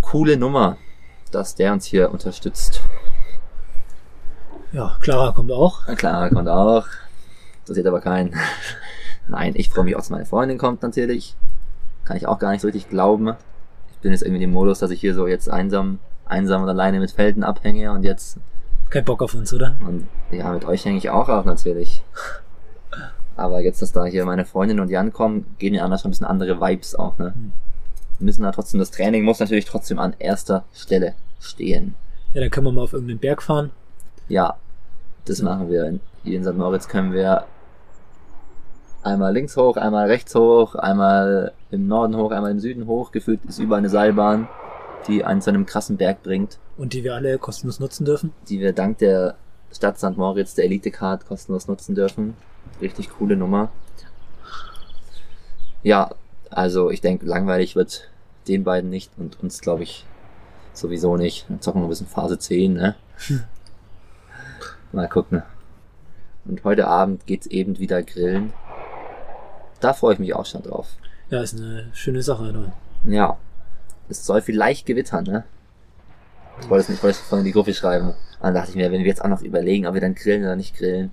S1: coole Nummer, dass der uns hier unterstützt.
S2: Ja, Clara kommt auch.
S1: Klar, kommt auch. Das sieht aber keinen. Nein, ich freue mich auch, dass meine Freundin kommt natürlich. Kann ich auch gar nicht so richtig glauben. Ich bin jetzt irgendwie im Modus, dass ich hier so jetzt einsam, einsam und alleine mit Felden abhänge und jetzt,
S2: Kein Bock auf uns, oder?
S1: und ja, mit euch hänge ich auch auf natürlich. Aber jetzt, dass da hier meine Freundin und Jan kommen, gehen ja anders schon ein bisschen andere Vibes auch, ne?
S2: Hm.
S1: Wir müssen da trotzdem, das Training muss natürlich trotzdem an erster Stelle stehen.
S2: Ja, dann können wir mal auf irgendeinen Berg fahren.
S1: Ja, das machen wir. Hier in St. Moritz können wir einmal links hoch, einmal rechts hoch, einmal im Norden hoch, einmal im Süden hoch. Gefühlt ist überall eine Seilbahn, die einen zu einem krassen Berg bringt,
S2: Und die wir alle kostenlos nutzen dürfen.
S1: die wir dank der Stadt St. Moritz, der Elite-Card, kostenlos nutzen dürfen. Richtig coole Nummer. Ja, also ich denke, langweilig wird den beiden nicht und uns, glaube ich, sowieso nicht. Dann zocken wir ein bisschen Phase 10, ne? Mal gucken. Und heute Abend geht's eben wieder grillen. Da freue ich mich auch schon drauf.
S2: Ja, ist eine schöne Sache. Ne?
S1: Ja. Es soll vielleicht gewittern, ne? Ich wollte es nicht, ich wollte es vorhin in die Gruppe schreiben. Und dann dachte ich mir, wenn wir jetzt auch noch überlegen, ob wir dann grillen oder nicht grillen.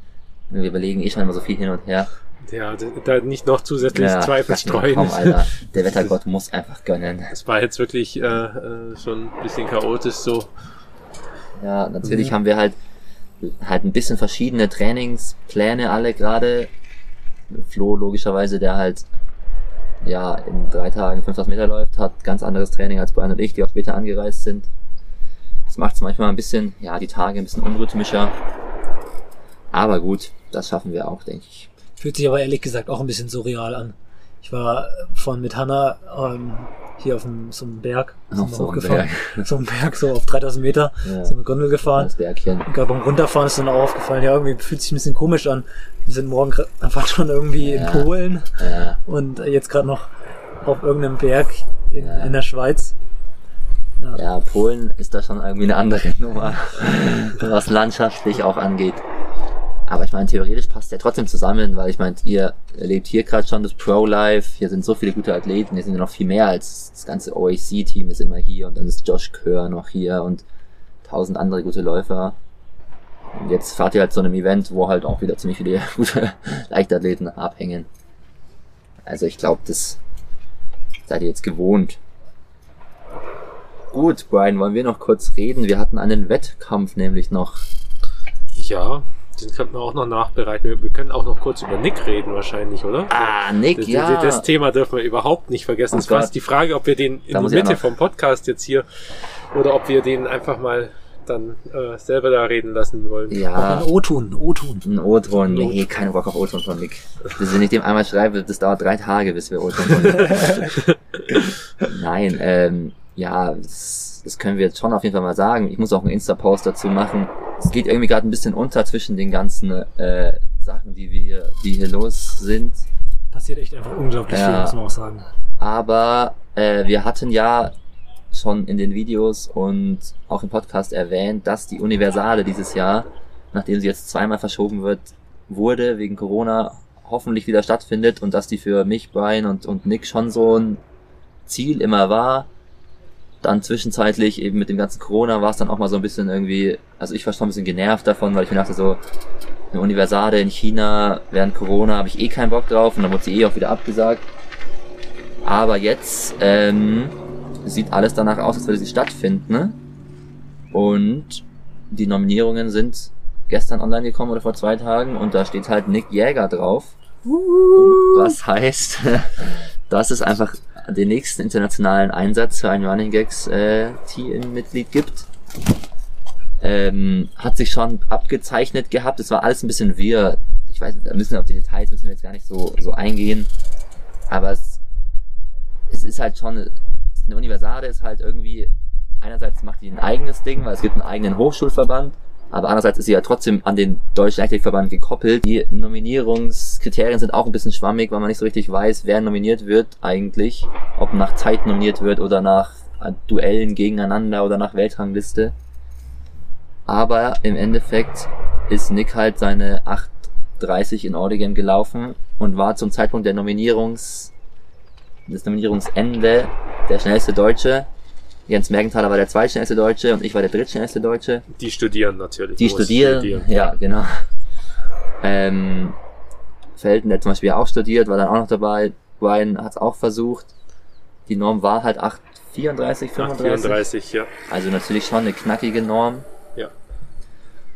S1: Wir überlegen eh schon immer so viel hin und her.
S3: Ja, da nicht noch zusätzlich Zweifel
S1: ich dachte mir,
S3: streuen.
S1: Komm, Alter, der Wettergott muss einfach gönnen.
S3: Es war jetzt wirklich äh, äh, schon ein bisschen chaotisch so.
S1: Ja, natürlich
S2: Mhm.
S1: haben wir halt halt ein bisschen verschiedene Trainingspläne alle gerade. Flo logischerweise, der halt ja in drei Tagen 5000 Meter läuft, hat ganz anderes Training als Brian und ich, die auch später angereist sind. Das macht es manchmal ein bisschen, ja, die Tage ein bisschen unrhythmischer. Aber gut, das schaffen wir auch, denke ich.
S2: Fühlt sich aber ehrlich gesagt auch ein bisschen surreal an. Ich war von mit Hanna ähm, hier auf dem, so einem Berg, sind
S1: Auf
S2: wir
S1: so
S2: hochgefahren. So einem Berg, so auf 3000 Meter,
S1: Ja.
S2: sind wir Gondel gefahren.
S1: Das Bergchen.
S2: Und gerade beim Runterfahren ist dann auch aufgefallen, ja, irgendwie fühlt sich ein bisschen komisch an. Wir sind morgen einfach schon irgendwie
S1: Ja.
S2: in Polen
S1: Ja,
S2: und jetzt gerade noch auf irgendeinem Berg in, in der Schweiz. Ja.
S1: ja, Polen ist da schon irgendwie eine andere Nummer, was landschaftlich auch angeht. Aber ich meine, theoretisch passt der trotzdem zusammen, weil ich meine, ihr erlebt hier gerade schon das Pro-Life, hier sind so viele gute Athleten, hier sind ja noch viel mehr als das ganze OAC-Team ist immer hier und dann ist Josh Kerr noch hier und tausend andere gute Läufer. Und jetzt fahrt ihr halt zu einem Event, wo halt auch wieder ziemlich viele gute Leichtathleten abhängen. Also ich glaube, das seid ihr jetzt gewohnt. Gut, Brian, wollen wir noch kurz reden? Wir hatten einen Wettkampf nämlich noch.
S3: Ja, den könnten wir auch noch nachbereiten. Wir, wir können auch noch kurz über Nick reden wahrscheinlich, oder?
S1: Ah, Nick,
S3: das,
S1: ja.
S3: das Thema dürfen wir überhaupt nicht vergessen.
S1: Oh
S3: Es war die Frage, ob wir den in
S1: Da
S3: die
S1: auch
S3: Mitte vom Podcast jetzt hier oder ob wir den einfach mal dann äh, selber da reden lassen wollen.
S1: Ja,
S2: Ein O-Ton, O-Ton.
S1: ein O-Ton. Nee, kein Bock auf O-Ton von Nick. Das, wenn ich dem einmal schreibe, das dauert drei Tage, bis wir O-Ton von Nick Nein, ähm, ja, das, das können wir jetzt schon auf jeden Fall mal sagen. Ich muss auch einen Insta-Post dazu machen. Es geht irgendwie gerade ein bisschen unter zwischen den ganzen äh, Sachen, die wir, die hier los sind.
S2: Passiert echt einfach unglaublich
S1: Ja.
S2: viel, muss man auch sagen.
S1: Aber äh, wir hatten ja schon in den Videos und auch im Podcast erwähnt, dass die Universale dieses Jahr, nachdem sie jetzt zweimal verschoben wird, wurde wegen Corona, hoffentlich wieder stattfindet und dass die für mich, Brian und, und Nick schon so ein Ziel immer war. Dann zwischenzeitlich eben mit dem ganzen Corona war es dann auch mal so ein bisschen irgendwie, also ich war schon ein bisschen genervt davon, weil ich mir dachte so, eine Universale in China während Corona habe ich eh keinen Bock drauf und dann wurde sie eh auch wieder abgesagt. Aber jetzt ähm, sieht alles danach aus, als würde sie stattfinden. Ne? Und die Nominierungen sind gestern online gekommen oder vor zwei Tagen und da steht halt Nick Jäger drauf. Was heißt, dass es einfach den nächsten internationalen Einsatz für ein Running Gags äh, Team-Mitglied gibt. Ähm, hat sich schon abgezeichnet gehabt. Es war alles ein bisschen wirr. Ich weiß, da müssen wir auf die Details müssen wir jetzt gar nicht so, so eingehen. Aber es, es ist halt schon, eine Universale ist halt irgendwie, einerseits macht die ein eigenes Ding, weil es gibt einen eigenen Hochschulverband, aber andererseits ist sie ja trotzdem an den Deutschen Leichtathletikverband gekoppelt. Die Nominierungskriterien sind auch ein bisschen schwammig, weil man nicht so richtig weiß, wer nominiert wird eigentlich. Ob nach Zeit nominiert wird oder nach äh, Duellen gegeneinander oder nach Weltrangliste. Aber im Endeffekt ist Nick halt seine 8.30 in Oregon gelaufen und war zum Zeitpunkt der Nominierungs, des Nominierungsende der schnellste Deutsche. Jens Mergenthaler war der zweitschnellste Deutsche und ich war der drittschnellste Deutsche.
S3: Die studieren natürlich.
S1: Die
S3: Muss
S1: studieren, ja, genau. Ähm, Felden, der zum Beispiel auch studiert, war dann auch noch dabei. Brian hat es auch versucht. Die Norm war halt 8,34, 35.
S3: 34, ja.
S1: Also natürlich schon eine knackige Norm.
S3: Ja.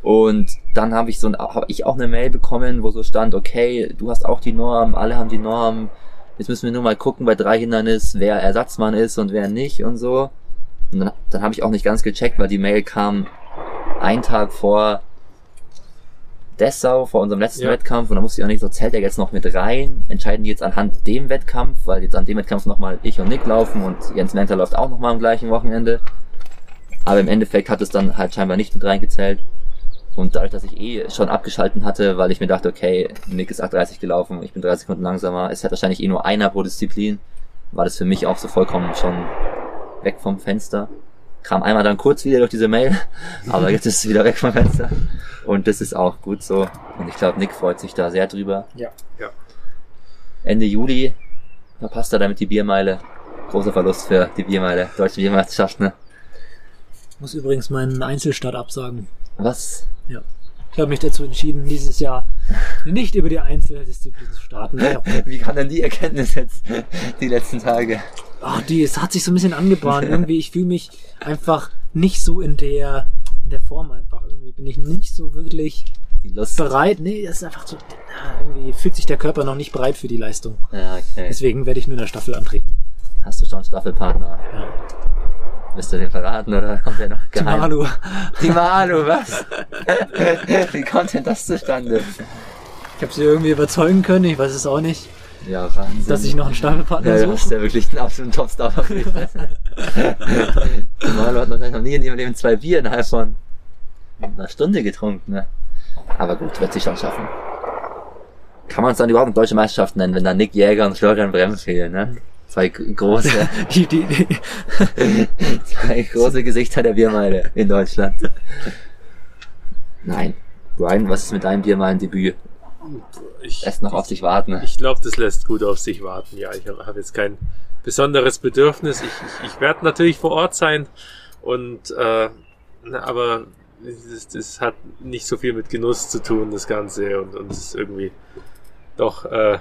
S1: Und dann habe ich so ein, habe ich auch eine Mail bekommen, wo so stand, okay, du hast auch die Norm, alle haben die Norm. Jetzt müssen wir nur mal gucken bei drei Hindernis, wer Ersatzmann ist und wer nicht und so. Und dann, dann habe ich auch nicht ganz gecheckt, weil die Mail kam einen Tag vor Dessau, vor unserem letzten
S3: Ja.
S1: Wettkampf. Und da musste ich auch nicht so, zählt er jetzt noch mit rein? Entscheiden die jetzt anhand dem Wettkampf, weil jetzt an dem Wettkampf nochmal ich und Nick laufen und Jens Lenter läuft auch nochmal am gleichen Wochenende. Aber im Endeffekt hat es dann halt scheinbar nicht mit reingezählt. Und dadurch, dass ich eh schon abgeschalten hatte, weil ich mir dachte, okay, Nick ist 8,30 gelaufen, ich bin 30 Sekunden langsamer, es hat wahrscheinlich eh nur einer pro Disziplin, war das für mich auch so vollkommen schon weg vom Fenster. Kam einmal dann kurz wieder durch diese Mail, aber jetzt ist es wieder weg vom Fenster. Und das ist auch gut so. Und ich glaube, Nick freut sich da sehr drüber.
S2: Ja.
S3: Ja.
S1: Ende Juli verpasst er damit die Biermeile. Großer Verlust für die Biermeile, deutsche Biermeisterschaft, ne?
S2: Muss übrigens meinen Einzelstart absagen.
S1: Was?
S2: Ja. Ich habe mich dazu entschieden, dieses Jahr nicht über die Einzeldisziplin zu starten.
S1: Wie kann denn die Erkenntnis jetzt die letzten Tage?
S2: Ach, die, es hat sich so ein bisschen angebahnt. Irgendwie, ich fühle mich einfach nicht so in der, in der Form einfach. Irgendwie bin ich nicht so wirklich bereit. Nee, das ist einfach so, irgendwie fühlt sich der Körper noch nicht bereit für die Leistung.
S1: Ja, okay.
S2: Deswegen werde ich nur in der Staffel antreten.
S1: Hast du schon Staffelpartner?
S2: Ja.
S1: Wirst du den verraten oder kommt der noch geheim?
S2: Malu.
S1: Die Malu, was? Wie kommt denn das zustande?
S2: Ich habe sie irgendwie überzeugen können, ich weiß es auch nicht,
S1: Ja, Wahnsinn.
S2: dass ich noch einen Staffelpartner
S1: ja, du hast
S2: suche.
S1: ja wirklich einen absoluten Topstar Die Malu hat noch nie in ihrem Leben zwei Bier innerhalb von einer Stunde getrunken, ne? Aber gut, wird sich schon schaffen. Kann man es dann überhaupt eine deutsche Meisterschaft nennen, wenn da Nick Jäger und Florian Bremm fehlen, ne? Zwei große,
S2: Die, die, die,
S1: zwei große Gesichter der Biermeile in Deutschland. Nein. Brian, was ist mit deinem Biermalen-Debüt?
S3: Ich,
S1: Lässt noch auf sich warten.
S3: ich glaube, das lässt gut auf sich warten. Ja, ich habe hab jetzt kein besonderes Bedürfnis. Ich, ich, ich werde natürlich vor Ort sein und äh, aber das, das hat nicht so viel mit Genuss zu tun, das Ganze und, und es ist irgendwie doch äh,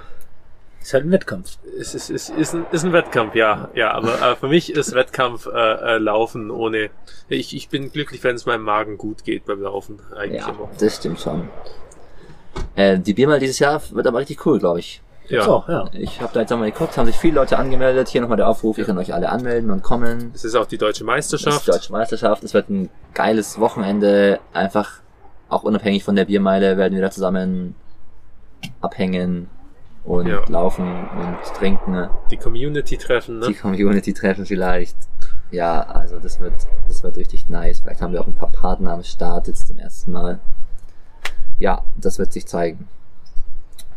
S2: Ist halt ein Wettkampf.
S3: es ist, es ist, ein, ist ein Wettkampf, ja, ja, aber äh, für mich ist Wettkampf äh, äh, Laufen ohne. Ich, ich bin glücklich, wenn es meinem Magen gut geht beim Laufen eigentlich
S1: Ja,
S3: immer.
S1: das stimmt schon. Äh, die Biermal dieses Jahr wird aber richtig cool, glaube ich.
S3: Ja,
S2: So, ja.
S1: Ich habe da jetzt nochmal geguckt, haben sich viele Leute angemeldet. Hier nochmal der Aufruf, ihr könnt euch alle anmelden und kommen.
S3: es ist auch die deutsche
S1: Das ist
S3: Meisterschaft.
S1: die Deutsche Meisterschaft. Es wird ein geiles Wochenende. Einfach auch unabhängig von der Biermeile werden wir da zusammen abhängen und
S3: Ja.
S1: laufen und trinken.
S3: Die Community treffen,
S1: Die
S3: ne?
S1: Community treffen vielleicht. Ja, also das wird, das wird richtig nice. Vielleicht haben wir auch ein paar Partner am Start jetzt zum ersten Mal. Ja, das wird sich zeigen.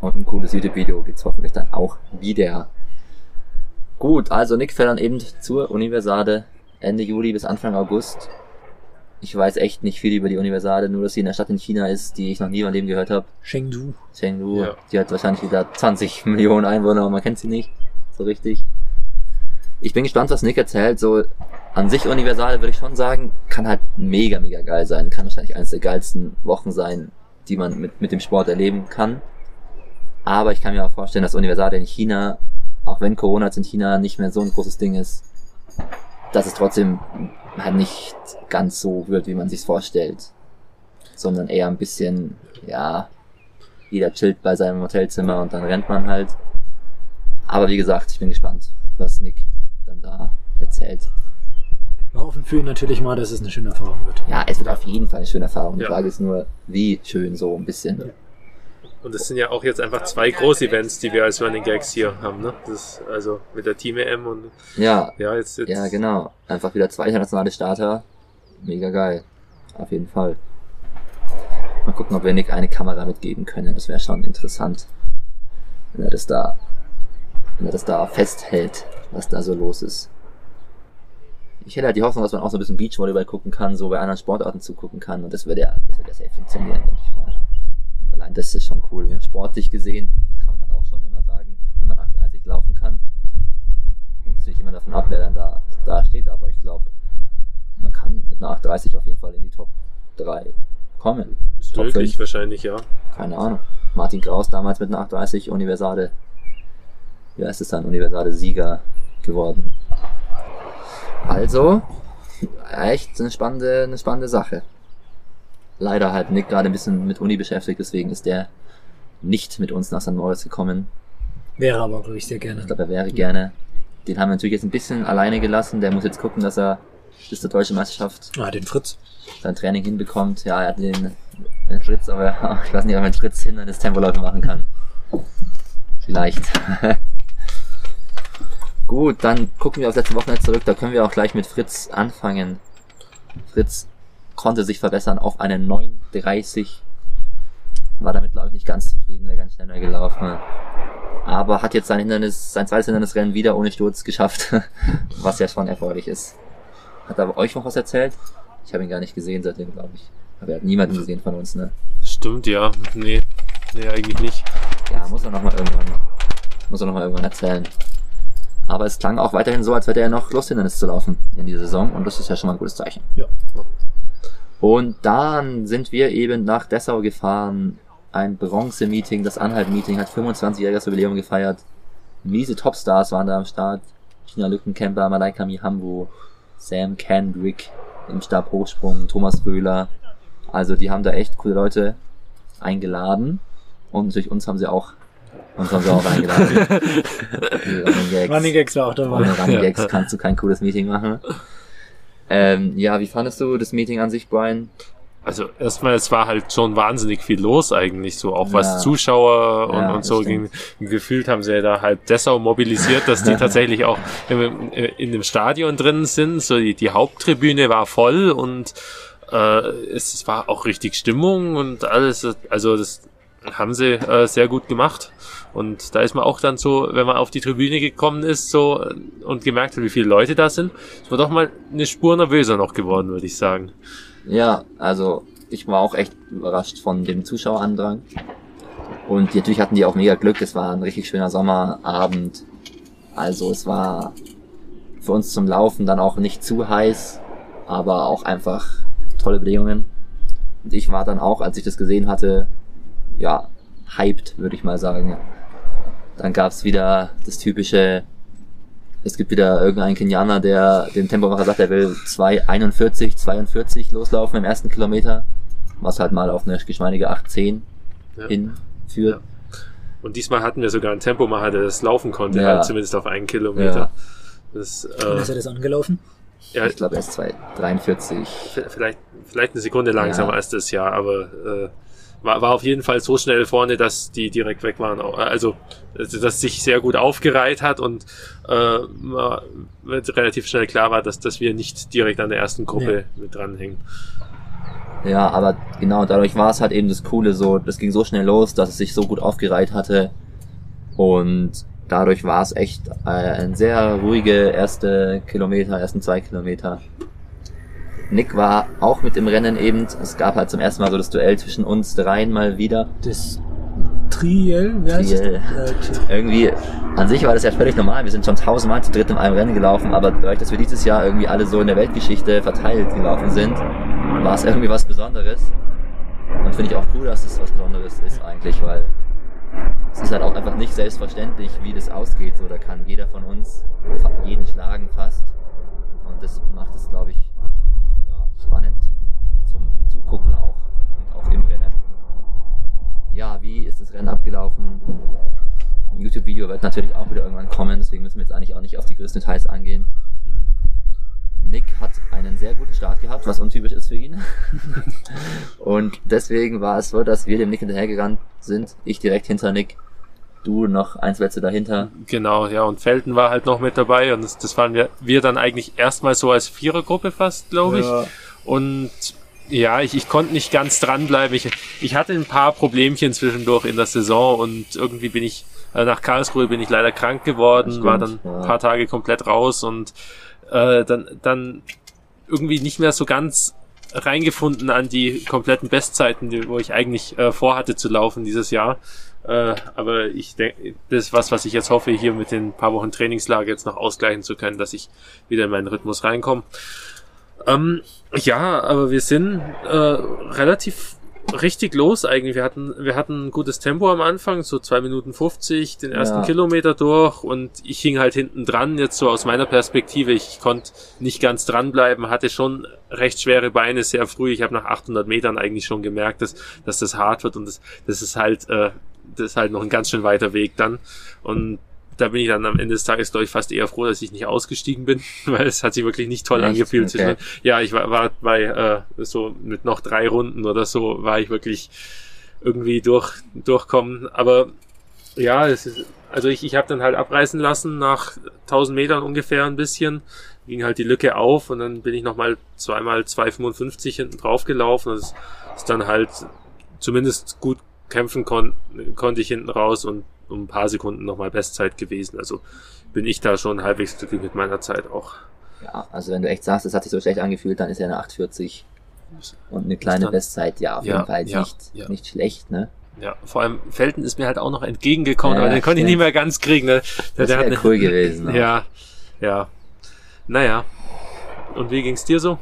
S1: Und ein cooles YouTube-Video gibt's hoffentlich dann auch wieder. Gut, also Nick fährt dann eben zur Universade Ende Juli bis Anfang August. Ich weiß echt nicht viel über die Universade, nur dass sie in der Stadt in China ist, die ich noch nie meinem Leben gehört habe.
S2: Chengdu.
S1: Chengdu,
S3: Ja.
S1: die hat wahrscheinlich wieder 20 Millionen Einwohner, aber man kennt sie nicht so richtig. Ich bin gespannt, was Nick erzählt. So an sich Universal würde ich schon sagen, kann halt mega, mega geil sein. Kann wahrscheinlich eines der geilsten Wochen sein, die man mit, mit dem Sport erleben kann. Aber ich kann mir auch vorstellen, dass Universal in China, auch wenn Corona jetzt in China nicht mehr so ein großes Ding ist, dass es trotzdem halt nicht ganz so wird, wie man sich's vorstellt. Sondern eher ein bisschen, ja, jeder chillt bei seinem Hotelzimmer und dann rennt man halt. Aber wie gesagt, ich bin gespannt, was Nick dann da erzählt.
S2: Wir hoffen für ihn natürlich mal, dass es eine schöne Erfahrung wird.
S1: Ja, es wird auf jeden Fall eine schöne Erfahrung. Die
S3: Ja.
S1: Frage ist nur, wie schön so ein bisschen.
S3: Und es sind ja auch jetzt einfach zwei Groß-Events, die wir als Running Gags hier haben, ne? Das ist also mit der Team EM und
S1: Ja,
S3: ja, jetzt, jetzt
S1: ja, genau. Einfach wieder zwei internationale Starter. Mega geil. Auf jeden Fall. Mal gucken, ob wir Nick eine Kamera mitgeben können. Das wäre schon interessant. Wenn er das da, wenn er das da festhält, was da so los ist. Ich hätte halt die Hoffnung, dass man auch so ein bisschen Beachvolleyball gucken kann, so bei anderen Sportarten zugucken kann. Und das würde ja, das würde ja sehr funktionieren, denke ich mal. Und allein das ist schon cool. Und sportlich gesehen kann man halt auch schon immer sagen, wenn man 8,30 laufen kann, hängt natürlich immer davon ab, wer dann da, da steht. Aber ich glaube, man kann mit einer 8,30 auf jeden Fall in die Top 3 kommen.
S3: ist
S1: Top
S3: möglich
S1: 5.
S3: wahrscheinlich, ja.
S1: Keine Ahnung. Martin Kraus damals mit einer 830 Universale. Ja, ist es dann Universale Sieger geworden. Also, echt eine spannende, eine spannende Sache. Leider halt Nick gerade ein bisschen mit Uni beschäftigt, deswegen ist der nicht mit uns nach St. Moritz gekommen.
S2: Wäre aber, glaube ich, sehr gerne.
S1: Ich glaube, er wäre gerne. Den haben wir natürlich jetzt ein bisschen alleine gelassen. Der muss jetzt gucken, dass er bis zur deutschen Meisterschaft
S2: Ah, den Fritz.
S1: sein Training hinbekommt. Ja, er hat den, den Fritz, aber ich weiß nicht, ob er mit Fritz Hindernis Tempoläufe machen kann. Vielleicht. Gut, dann gucken wir aufs letzte Wochenende zurück. Da können wir auch gleich mit Fritz anfangen. Fritz konnte sich verbessern auf eine 9.30. War damit, glaube ich, nicht ganz zufrieden, wäre ganz schneller gelaufen. Aber hat jetzt sein Hindernis, sein zweites Hindernisrennen wieder ohne Sturz geschafft, was ja schon erfreulich ist. Hat er euch noch was erzählt? Ich habe ihn gar nicht gesehen seitdem, glaube ich. Aber er hat niemanden gesehen von uns, ne?
S3: Stimmt, ja. Nee. Nee, eigentlich nicht.
S1: Ja, muss er noch mal irgendwann, muss er noch mal irgendwann erzählen. Aber es klang auch weiterhin so, als hätte er noch Lust, Hindernis zu laufen in dieser Saison. Und das ist ja schon mal ein gutes Zeichen.
S2: Ja.
S1: Und dann sind wir eben nach Dessau gefahren. Ein Bronze-Meeting, das Anhalt-Meeting hat 25-jähriges Jubiläum gefeiert. Miese Topstars waren da am Start. China Lückenkämper, Malaika Mihambo, Sam Kendrick im Stabhochsprung, Thomas Röhler. Also die haben da echt coole Leute eingeladen. Und natürlich uns haben sie auch, haben sie auch eingeladen. Running Gags.
S2: Running Gags war auch dabei.
S1: Ohne Running
S3: Ja.
S1: Gags kannst du kein cooles Meeting machen. Ähm, ja, wie fandest du das Meeting an sich, Brian?
S3: Also erstmal, es war halt schon wahnsinnig viel los eigentlich, so auch was
S1: Ja.
S3: Zuschauer und,
S1: Ja,
S3: und so ging. Gefühlt haben sie ja da halb Dessau mobilisiert, dass die tatsächlich auch im, in dem Stadion drin sind. So die, die Haupttribüne war voll und äh, es, es war auch richtig Stimmung und alles. Also das haben sie äh, sehr gut gemacht. Und da ist man auch dann so, wenn man auf die Tribüne gekommen ist, so äh, und gemerkt hat, wie viele Leute da sind, ist man doch mal eine Spur nervöser noch geworden, würde ich sagen.
S1: Ja, also ich war auch echt überrascht von dem Zuschauerandrang. Und die, natürlich hatten die auch mega Glück. Es war ein richtig schöner Sommerabend. Also es war für uns zum Laufen dann auch nicht zu heiß, aber auch einfach tolle Bedingungen. Und ich war dann auch, als ich das gesehen hatte, ja, hyped, würde ich mal sagen. Dann gab's wieder das typische, es gibt wieder irgendeinen Kenianer, der dem Tempomacher sagt, er will 2,41, 42 loslaufen im ersten Kilometer, was halt mal auf eine geschmeidige 8,10
S3: Ja.
S1: hinführt.
S3: Und diesmal hatten wir sogar einen Tempomacher, der das laufen konnte,
S1: Ja.
S3: halt zumindest auf einen Kilometer.
S1: Ja.
S3: Das,
S2: Wann ist
S3: äh,
S2: er das angelaufen?
S3: ja,
S1: Ich glaube, er ist 2,43.
S3: vielleicht, vielleicht eine Sekunde langsamer
S1: Ja.
S3: als das Jahr, aber äh, war, war auf jeden Fall so schnell vorne, dass die direkt weg waren. Also, dass das sich sehr gut aufgereiht hat und äh, relativ schnell klar war, dass, dass wir nicht direkt an der ersten Gruppe mit dranhängen.
S1: Ja, aber genau, dadurch war es halt eben das Coole so, das ging so schnell los, dass es sich so gut aufgereiht hatte. Und dadurch war es echt äh, ein sehr ruhige erste Kilometer, ersten zwei Kilometer. Nick war auch mit im Rennen eben. Es gab halt zum ersten Mal so das Duell zwischen uns dreien mal wieder.
S2: Das Triel, heißt
S1: Triel.
S2: Äh,
S1: Irgendwie, an sich war das ja völlig normal. Wir sind schon tausendmal zu dritt in einem Rennen gelaufen, aber dadurch, dass wir dieses Jahr irgendwie alle so in der Weltgeschichte verteilt gelaufen sind, war es irgendwie was Besonderes. Und finde ich auch cool, dass es was Besonderes ist eigentlich, weil es ist halt auch einfach nicht selbstverständlich, wie das ausgeht. So, da kann jeder von uns jeden schlagen fast. Und das macht es, glaube ich, spannend zum Zugucken auch und auch im Rennen. Ja, wie ist das Rennen abgelaufen? Ein YouTube-Video wird natürlich auch wieder irgendwann kommen, deswegen müssen wir jetzt eigentlich auch nicht auf die größten Details angehen. Nick hat einen sehr guten Start gehabt, was untypisch ist für ihn. Und deswegen war es so, dass wir dem Nick hinterhergerannt sind. Ich direkt hinter Nick, du noch eins Plätze dahinter.
S3: Genau, ja, und Felten war halt noch mit dabei und das, das waren wir, wir dann eigentlich erstmal so als Vierergruppe fast, glaube ich. Und ja, ich, ich konnte nicht ganz dranbleiben. Ich, ich hatte ein paar Problemchen zwischendurch in der Saison und irgendwie bin ich, äh, nach Karlsruhe bin ich leider krank geworden,
S1: Stimmt,
S3: war dann
S1: ja.
S3: ein paar Tage komplett raus und äh, dann, dann irgendwie nicht mehr so ganz reingefunden an die kompletten Bestzeiten, die, wo ich eigentlich äh, vorhatte zu laufen dieses Jahr. Äh, aber ich denke, das ist was, was ich jetzt hoffe, hier mit den paar Wochen Trainingslager jetzt noch ausgleichen zu können, dass ich wieder in meinen Rhythmus reinkomme. Ähm, ja, aber wir sind äh, relativ richtig los eigentlich. Wir hatten, wir hatten ein gutes Tempo am Anfang, so zwei Minuten 50, den ersten
S1: Ja.
S3: Kilometer durch und ich hing halt hinten dran, jetzt so aus meiner Perspektive. Ich konnte nicht ganz dranbleiben, hatte schon recht schwere Beine sehr früh. Ich habe nach 800 Metern eigentlich schon gemerkt, dass, dass das hart wird und das, das ist halt, äh, das ist halt noch ein ganz schön weiter Weg dann. Und da bin ich dann am Ende des Tages, glaube ich, fast eher froh, dass ich nicht ausgestiegen bin, weil es hat sich wirklich nicht toll
S1: Echt?
S3: angefühlt.
S1: Okay.
S3: Ja, ich war, war bei äh, so mit noch drei Runden oder so, war ich wirklich irgendwie durch, durchkommen. Aber ja, es ist, also ich, ich habe dann halt abreißen lassen nach 1000 Metern ungefähr ein bisschen, ging halt die Lücke auf und dann bin ich nochmal zweimal 2,55 hinten drauf gelaufen und es ist dann halt zumindest gut kämpfen kon konnte ich hinten raus und um ein paar Sekunden nochmal Bestzeit gewesen. Also bin ich da schon halbwegs glücklich mit meiner Zeit auch.
S1: Ja, also wenn du echt sagst, es hat sich so schlecht angefühlt, dann ist ja eine 840 und eine kleine
S3: dann-
S1: Bestzeit, ja, auf
S3: Ja,
S1: jeden Fall
S3: ja,
S1: nicht,
S3: ja.
S1: nicht schlecht, ne?
S3: Ja, vor allem Felten ist mir halt auch noch entgegengekommen, aber den konnte ich nicht mehr ganz kriegen. Ne?
S1: Das
S3: Der hat
S1: wäre
S3: eine-
S1: cool gewesen. auch.
S3: Ja, ja. Naja. Und wie ging's dir so?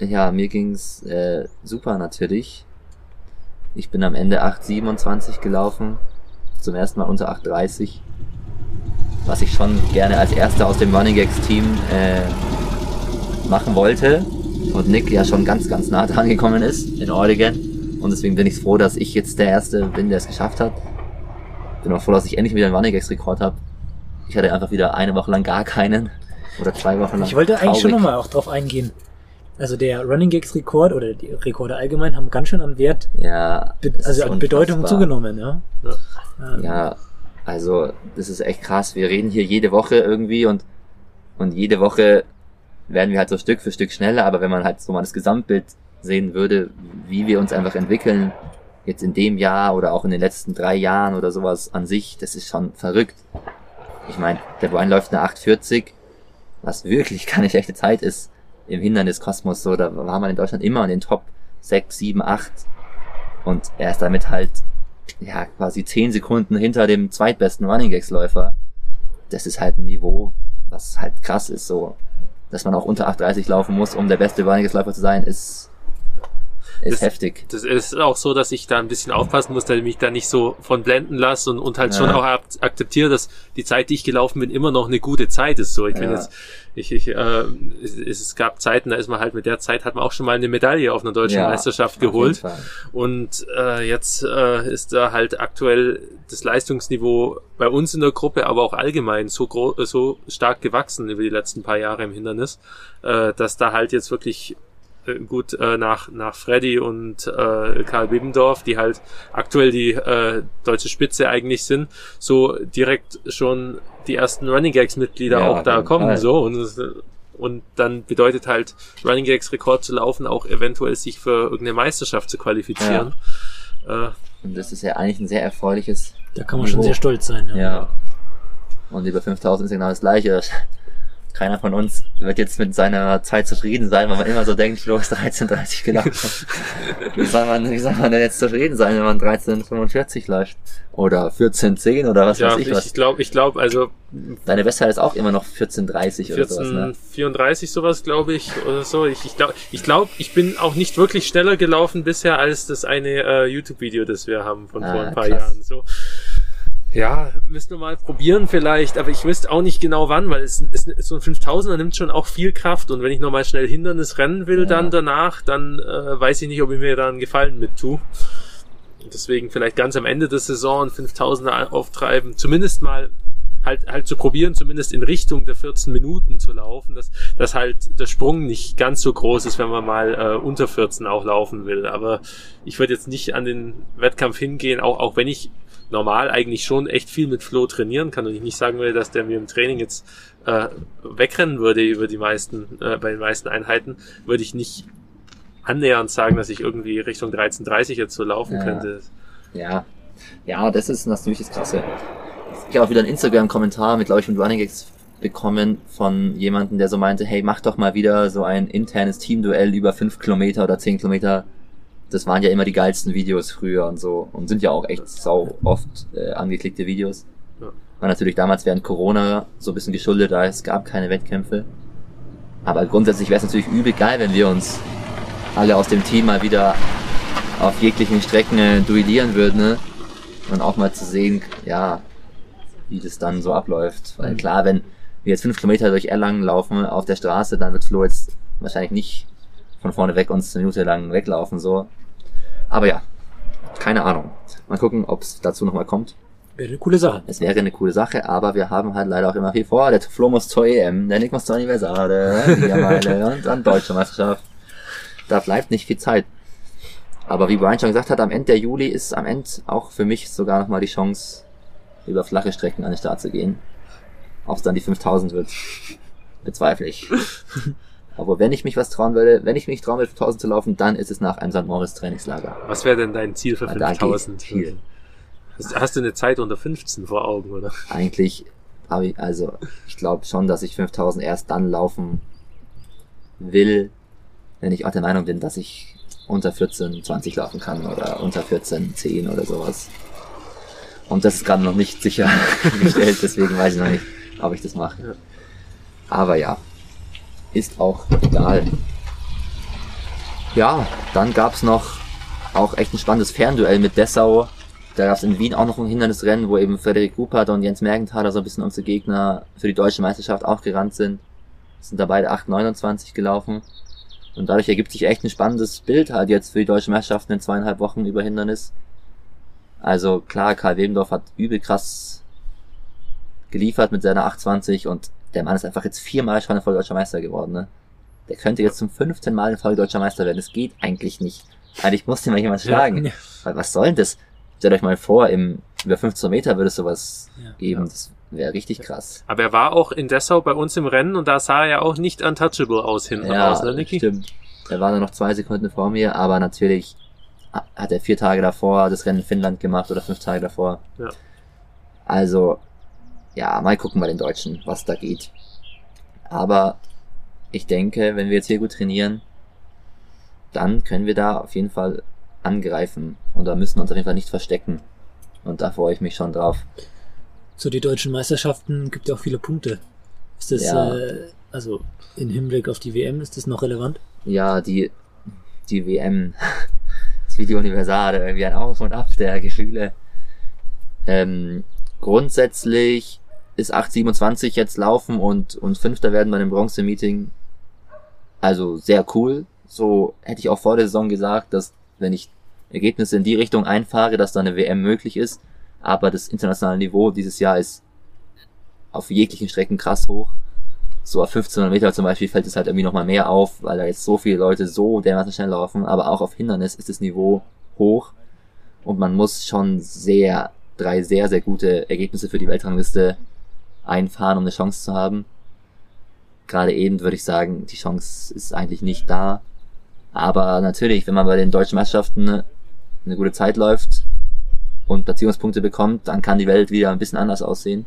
S1: Ja, mir ging's äh, super natürlich. Ich bin am Ende 8,27 gelaufen. Zum ersten Mal unter 8,30. Was ich schon gerne als erster aus dem Running Gags Team äh, machen wollte. Und Nick ja schon ganz, ganz nah dran gekommen ist in Oregon. Und deswegen bin ich froh, dass ich jetzt der Erste bin, der es geschafft hat. Bin auch froh, dass ich endlich wieder einen Running Gags Rekord habe. Ich hatte einfach wieder eine Woche lang gar keinen. Oder zwei Wochen lang.
S2: Ich wollte eigentlich schon
S1: Traurig.
S2: nochmal auch drauf eingehen. Also der Running Gags Rekord oder die Rekorde allgemein haben ganz schön an Wert,
S1: Ja.
S2: also an Bedeutung zugenommen, ja. Ähm,
S1: Ja, also das ist echt krass. Wir reden hier jede Woche irgendwie und und jede Woche werden wir halt so Stück für Stück schneller, aber wenn man halt so mal das Gesamtbild sehen würde, wie wir uns einfach entwickeln, jetzt in dem Jahr oder auch in den letzten drei Jahren oder sowas an sich, das ist schon verrückt. Ich meine, der Brian läuft eine 840, was wirklich keine schlechte Zeit ist im Hinderniskosmos. So, da war man in Deutschland immer in den Top sechs, sieben, acht. Und er ist damit halt, ja, quasi zehn Sekunden hinter dem zweitbesten Running Gags Läufer. Das ist halt ein Niveau, was halt krass ist, so. Dass man auch unter 8,30 laufen muss, um der beste Running Gags Läufer zu sein, ist, ist
S3: Das-
S1: heftig.
S3: Das ist auch so, dass ich da ein bisschen aufpassen muss, dass ich mich da nicht so von blenden lasse und, und halt
S1: Ja.
S3: schon auch ak- akzeptiere, dass die Zeit, die ich gelaufen bin, immer noch eine gute Zeit ist. So, ich bin
S1: Ja.
S3: jetzt, ich, ich, äh, es, es gab Zeiten, da ist man halt mit der Zeit hat man auch schon mal eine Medaille auf einer deutschen
S1: Ja,
S3: Meisterschaft geholt. Und äh, jetzt äh, ist da halt aktuell das Leistungsniveau bei uns in der Gruppe, aber auch allgemein so, gro äh, so stark gewachsen über die letzten paar Jahre im Hindernis, äh, dass da halt jetzt wirklich gut äh, nach, nach Freddy und äh, Karl Bibendorf, die halt aktuell die äh, deutsche Spitze eigentlich sind, so direkt schon die ersten Running Gags Mitglieder
S1: Ja,
S3: auch da kommen.
S1: Fall.
S3: So und äh, und dann bedeutet halt Running Gags Rekord zu laufen, auch eventuell sich für irgendeine Meisterschaft zu qualifizieren. Äh,
S1: Und das ist ja eigentlich ein sehr erfreuliches
S2: Da kann man schon
S1: Niveau.
S2: sehr stolz sein.
S1: Ja. Und über 5000 ist genau das Gleiche. Keiner von uns wird jetzt mit seiner Zeit zufrieden sein, weil man immer so denkt, los, 13.30 gelaufen. wie, soll man, wie soll man denn jetzt zufrieden sein, wenn man 13.45 läuft? Oder 14.10 oder was
S3: ja,
S1: weiß ich
S3: ich
S1: was.
S3: glaube, ich glaube, also
S1: Deine Bestzeit ist auch immer noch 14.30 oder sowas, ne?
S3: 1434 sowas, glaube ich, oder so. Ich, ich glaube, ich, glaub, ich bin auch nicht wirklich schneller gelaufen bisher als das eine äh, YouTube-Video, das wir haben von vor
S1: Ah,
S3: ein paar
S1: krass.
S3: Jahren. So. Ja, müssen wir mal probieren vielleicht, aber ich wüsste auch nicht genau wann, weil es, es so ein 5000er nimmt schon auch viel Kraft und wenn ich nochmal schnell Hindernis rennen will
S1: Ja.
S3: dann danach, dann äh, weiß ich nicht, ob ich mir da einen Gefallen mit tue. Deswegen vielleicht ganz am Ende der Saison ein 5000er auftreiben, zumindest mal halt, halt zu probieren, zumindest in Richtung der 14 Minuten zu laufen, dass, dass halt der Sprung nicht ganz so groß ist, wenn man mal äh, unter 14 auch laufen will. Aber ich würde jetzt nicht an den Wettkampf hingehen, auch, auch wenn ich normal eigentlich schon echt viel mit Flo trainieren kann und ich nicht sagen will, dass der mir im Training jetzt äh, wegrennen würde über die meisten, äh, bei den meisten Einheiten, würde ich nicht annähernd sagen, dass ich irgendwie Richtung 13.30 jetzt so laufen
S1: Ja.
S3: könnte.
S1: Ja. Ja, das ist natürlich das Krasse. Ich habe auch wieder einen Instagram-Kommentar mit, glaube ich, mit Running Gags bekommen von jemandem, der so meinte, hey, mach doch mal wieder so ein internes Teamduell über 5 Kilometer oder 10 Kilometer. Das waren ja immer die geilsten Videos früher und so und sind ja auch echt sau oft äh, angeklickte Videos.
S3: Ja.
S1: War natürlich damals während Corona so ein bisschen geschuldet, da es gab keine Wettkämpfe. Aber grundsätzlich wäre es natürlich übel geil, wenn wir uns alle aus dem Team mal wieder auf jeglichen Strecken äh, duellieren würden, ne? Und auch mal zu sehen, ja, wie das dann so abläuft. Weil klar, wenn wir jetzt fünf Kilometer durch Erlangen laufen auf der Straße, dann wird Flo jetzt wahrscheinlich nicht von vorne weg uns eine Minute lang weglaufen, so. Aber ja, keine Ahnung. Mal gucken, ob es dazu nochmal kommt.
S2: Wäre eine coole Sache.
S1: Es wäre eine coole Sache, aber wir haben halt leider auch immer viel vor. Der Flo muss zur EM, der Nick muss zur Universale, und dann Deutsche Meisterschaft. Da bleibt nicht viel Zeit. Aber wie Brian schon gesagt hat, am Ende der Juli ist am Ende auch für mich sogar nochmal die Chance, über flache Strecken an den Start zu gehen. Ob es dann die 5000 wird, bezweifle ich. Aber wenn ich mich was trauen würde, wenn ich mich trauen würde, 5000 zu laufen, dann ist es nach einem St. Moritz Trainingslager.
S3: Was wäre denn dein Ziel für
S1: Ja, da geht
S3: 5000?
S1: viel.
S3: Hast, hast du eine Zeit unter 15 vor Augen, oder?
S1: eigentlich habe ich, also ich glaube schon, dass ich 5000 erst dann laufen will, wenn ich auch der Meinung bin, dass ich unter 14, 20 laufen kann oder unter 14, 10 oder sowas. Und das ist gerade noch nicht sicher gestellt, deswegen weiß ich noch nicht, ob ich das mache.
S3: Ja.
S1: Aber ja, ist auch egal. Ja, dann gab's noch auch echt ein spannendes Fernduell mit Dessau. Da gab's in Wien auch noch ein Hindernisrennen, wo eben Frederik Ruppert und Jens Mergenthaler so ein bisschen unsere Gegner für die deutsche Meisterschaft auch gerannt sind. Sind da beide 8,29 gelaufen. Und dadurch ergibt sich echt ein spannendes Bild halt jetzt für die deutsche Meisterschaft in zweieinhalb Wochen über Hindernis. Also klar, Karl Webendorf hat übel krass geliefert mit seiner 820 und der Mann ist einfach jetzt viermal schon voll deutscher Meister geworden, ne? Der könnte jetzt zum fünften Mal in Folge deutscher Meister werden. Das geht eigentlich nicht. Eigentlich muss den mal jemand schlagen.
S2: Ja.
S1: Weil was soll denn das? Stellt euch mal vor, im, über 15 Meter würde es sowas
S2: Ja.
S1: geben.
S3: Ja.
S1: Das wäre richtig krass.
S3: Aber er war auch in Dessau bei uns im Rennen und da sah er ja auch nicht untouchable aus hinten raus, ne, Niki?
S1: stimmt. Er war nur noch zwei Sekunden vor mir, aber natürlich hat er vier Tage davor das Rennen in Finnland gemacht oder fünf Tage davor.
S3: Ja.
S1: Also, ja, mal gucken bei den Deutschen, was da geht. Aber ich denke, wenn wir jetzt hier gut trainieren, dann können wir da auf jeden Fall angreifen. Und da müssen wir uns auf jeden Fall nicht verstecken. Und da freue ich mich schon drauf.
S2: So, die deutschen Meisterschaften gibt ja auch viele Punkte. Ist das,
S1: Ja.
S2: äh, also in Hinblick auf die WM, ist das noch relevant?
S1: Ja, die, die WM, das Video Universale, irgendwie ein Auf und Ab der Gefühle. Ähm, grundsätzlich ist 827 jetzt laufen und, und Fünfter werden bei dem Bronze-Meeting. Also sehr cool. So hätte ich auch vor der Saison gesagt, dass wenn ich Ergebnisse in die Richtung einfahre, dass da eine WM möglich ist. Aber das internationale Niveau dieses Jahr ist auf jeglichen Strecken krass hoch. So auf 1500 Meter zum Beispiel fällt es halt irgendwie nochmal mehr auf, weil da jetzt so viele Leute so dermaßen schnell laufen. Aber auch auf Hindernis ist das Niveau hoch. Und man muss schon sehr, drei sehr, sehr gute Ergebnisse für die Weltrangliste einfahren, um eine Chance zu haben. Gerade eben würde ich sagen, die Chance ist eigentlich nicht da. Aber natürlich, wenn man bei den deutschen Meisterschaften eine gute Zeit läuft und Platzierungspunkte bekommt, dann kann die Welt wieder ein bisschen anders aussehen.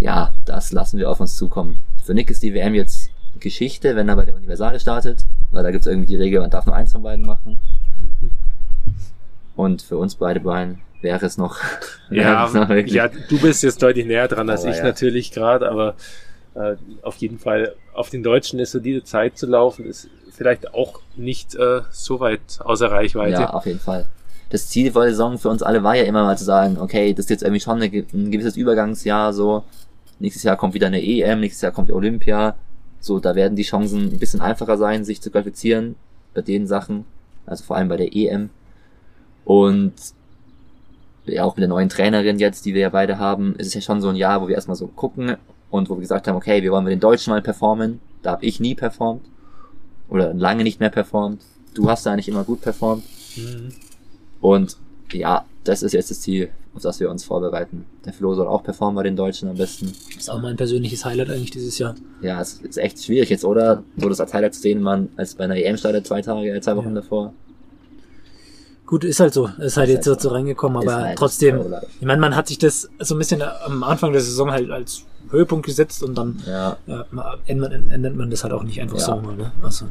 S1: Ja, das lassen wir auf uns zukommen. Für Nick ist die WM jetzt Geschichte, wenn er bei der Universale startet, weil da gibt es irgendwie die Regel, man darf nur eins von beiden machen. Und für uns beide beiden wäre es noch,
S3: Ja,
S1: es noch
S3: ja, du bist jetzt deutlich näher dran als
S1: Aber
S3: ich
S1: ja.
S3: natürlich gerade, aber äh, auf jeden Fall auf den Deutschen eine solide Zeit zu laufen, ist vielleicht auch nicht äh, so weit außer Reichweite.
S1: Ja, auf jeden Fall. Das Ziel vor der Saison für uns alle war ja immer mal zu sagen, okay, das ist jetzt irgendwie schon eine, ein gewisses Übergangsjahr, so. Nächstes Jahr kommt wieder eine EM, nächstes Jahr kommt Olympia. So, da werden die Chancen ein bisschen einfacher sein, sich zu qualifizieren bei den Sachen. Also vor allem bei der EM. Und ja, auch mit der neuen Trainerin jetzt, die wir ja beide haben, ist es ja schon so ein Jahr, wo wir erstmal so gucken und wo wir gesagt haben, okay, wir wollen mit den Deutschen mal performen. Da habe ich nie performt. Oder lange nicht mehr performt. Du hast da eigentlich immer gut performt.
S3: Mhm.
S1: Und ja, das ist jetzt das Ziel, auf das wir uns vorbereiten. Der Flo soll auch performen bei den Deutschen am besten.
S2: Ist auch mein persönliches Highlight eigentlich dieses Jahr.
S1: Ja, es ist echt schwierig jetzt, oder? So das als Highlight zu sehen, man als bei einer EM startet zwei Tage, äh, zwei Wochen
S2: Ja.
S1: davor.
S2: Gut, ist halt so. Ist halt
S1: Ist
S2: jetzt
S1: halt
S2: so, reingekommen, aber
S1: halt
S2: trotzdem,
S1: so
S2: ich meine, man hat sich das so ein bisschen am Anfang der Saison halt als Höhepunkt gesetzt und dann
S1: Ja,
S2: ja, ändert, ändert man das halt auch nicht einfach
S1: Ja.
S2: so mal. Ne? Also,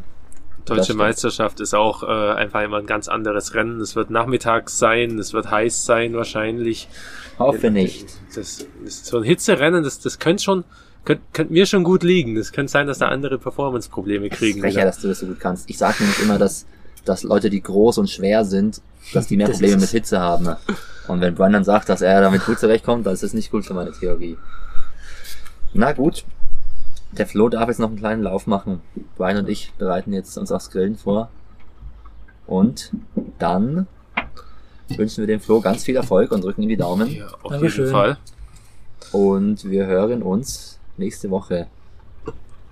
S3: Deutsche. Meisterschaft ist auch äh, einfach immer ein ganz anderes Rennen. Es wird nachmittags sein, es wird heiß sein wahrscheinlich.
S1: hoffe nicht.
S3: Das ist so ein Hitzerennen, das, das könnte schon, könnte, könnte mir schon gut liegen. Es könnte sein, dass da andere Performance-Probleme kriegen. Wieder.
S1: dass du das so gut kannst. Ich sag nämlich immer, dass, dass Leute, die groß und schwer sind, dass die mehr
S2: Das
S1: Probleme mit. Hitze haben. Und wenn Brian dann sagt, dass er damit gut zurechtkommt, dann ist das nicht gut für meine Theorie. Na gut. Der Flo darf jetzt noch einen kleinen Lauf machen. Brian und ich bereiten jetzt uns aufs Grillen vor. Und dann wünschen wir dem Flo ganz viel Erfolg und drücken ihm die Daumen.
S3: Ja, auf
S2: Dankeschön.
S3: jeden Fall.
S1: Und wir hören uns nächste Woche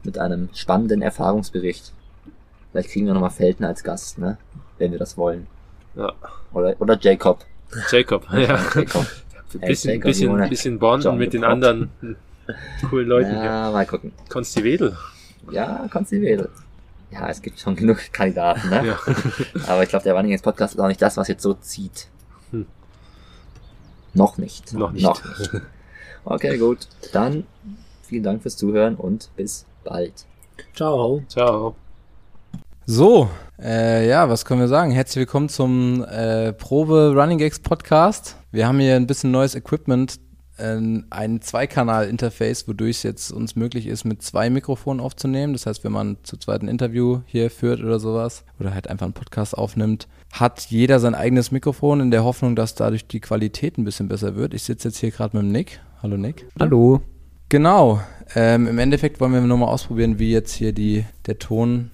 S1: mit einem spannenden Erfahrungsbericht. Vielleicht kriegen wir nochmal Felten als Gast, ne? Wenn wir das wollen.
S3: Ja.
S1: Oder, oder Jacob.
S3: Jacob, ja.
S1: Jacob.
S3: Ein
S1: Hey,
S3: bisschen,
S1: Jacob,
S3: bisschen,
S1: Junge.
S3: bisschen bonden
S1: John
S3: mit den
S1: Beckott.
S3: anderen coolen Leuten hier.
S1: Ja, mal gucken.
S3: Konsti Wedel.
S1: Ja, Konsti Wedel. Ja, es gibt schon genug Kandidaten, ne?
S3: Ja.
S1: Aber ich glaube, der Running Games Podcast ist auch nicht das, was jetzt so zieht.
S3: Hm.
S1: Noch nicht.
S3: Noch nicht.
S1: Noch nicht. Okay, gut. Dann vielen Dank fürs Zuhören und bis bald.
S2: ciao.
S3: Ciao.
S4: So, äh, ja, was können wir sagen? Herzlich willkommen zum äh, Probe Running Gags Podcast. Wir haben hier ein bisschen neues Equipment, äh, ein Zweikanal-Interface, wodurch es jetzt uns möglich ist, mit zwei Mikrofonen aufzunehmen. Das heißt, wenn man zu zweit ein Interview hier führt oder sowas oder halt einfach einen Podcast aufnimmt, hat jeder sein eigenes Mikrofon in der Hoffnung, dass dadurch die Qualität ein bisschen besser wird. Ich sitze jetzt hier gerade mit dem Nick. Hallo Nick.
S5: Hallo.
S4: Genau. Ähm, Im Endeffekt wollen wir nur mal ausprobieren, wie jetzt hier die, der Ton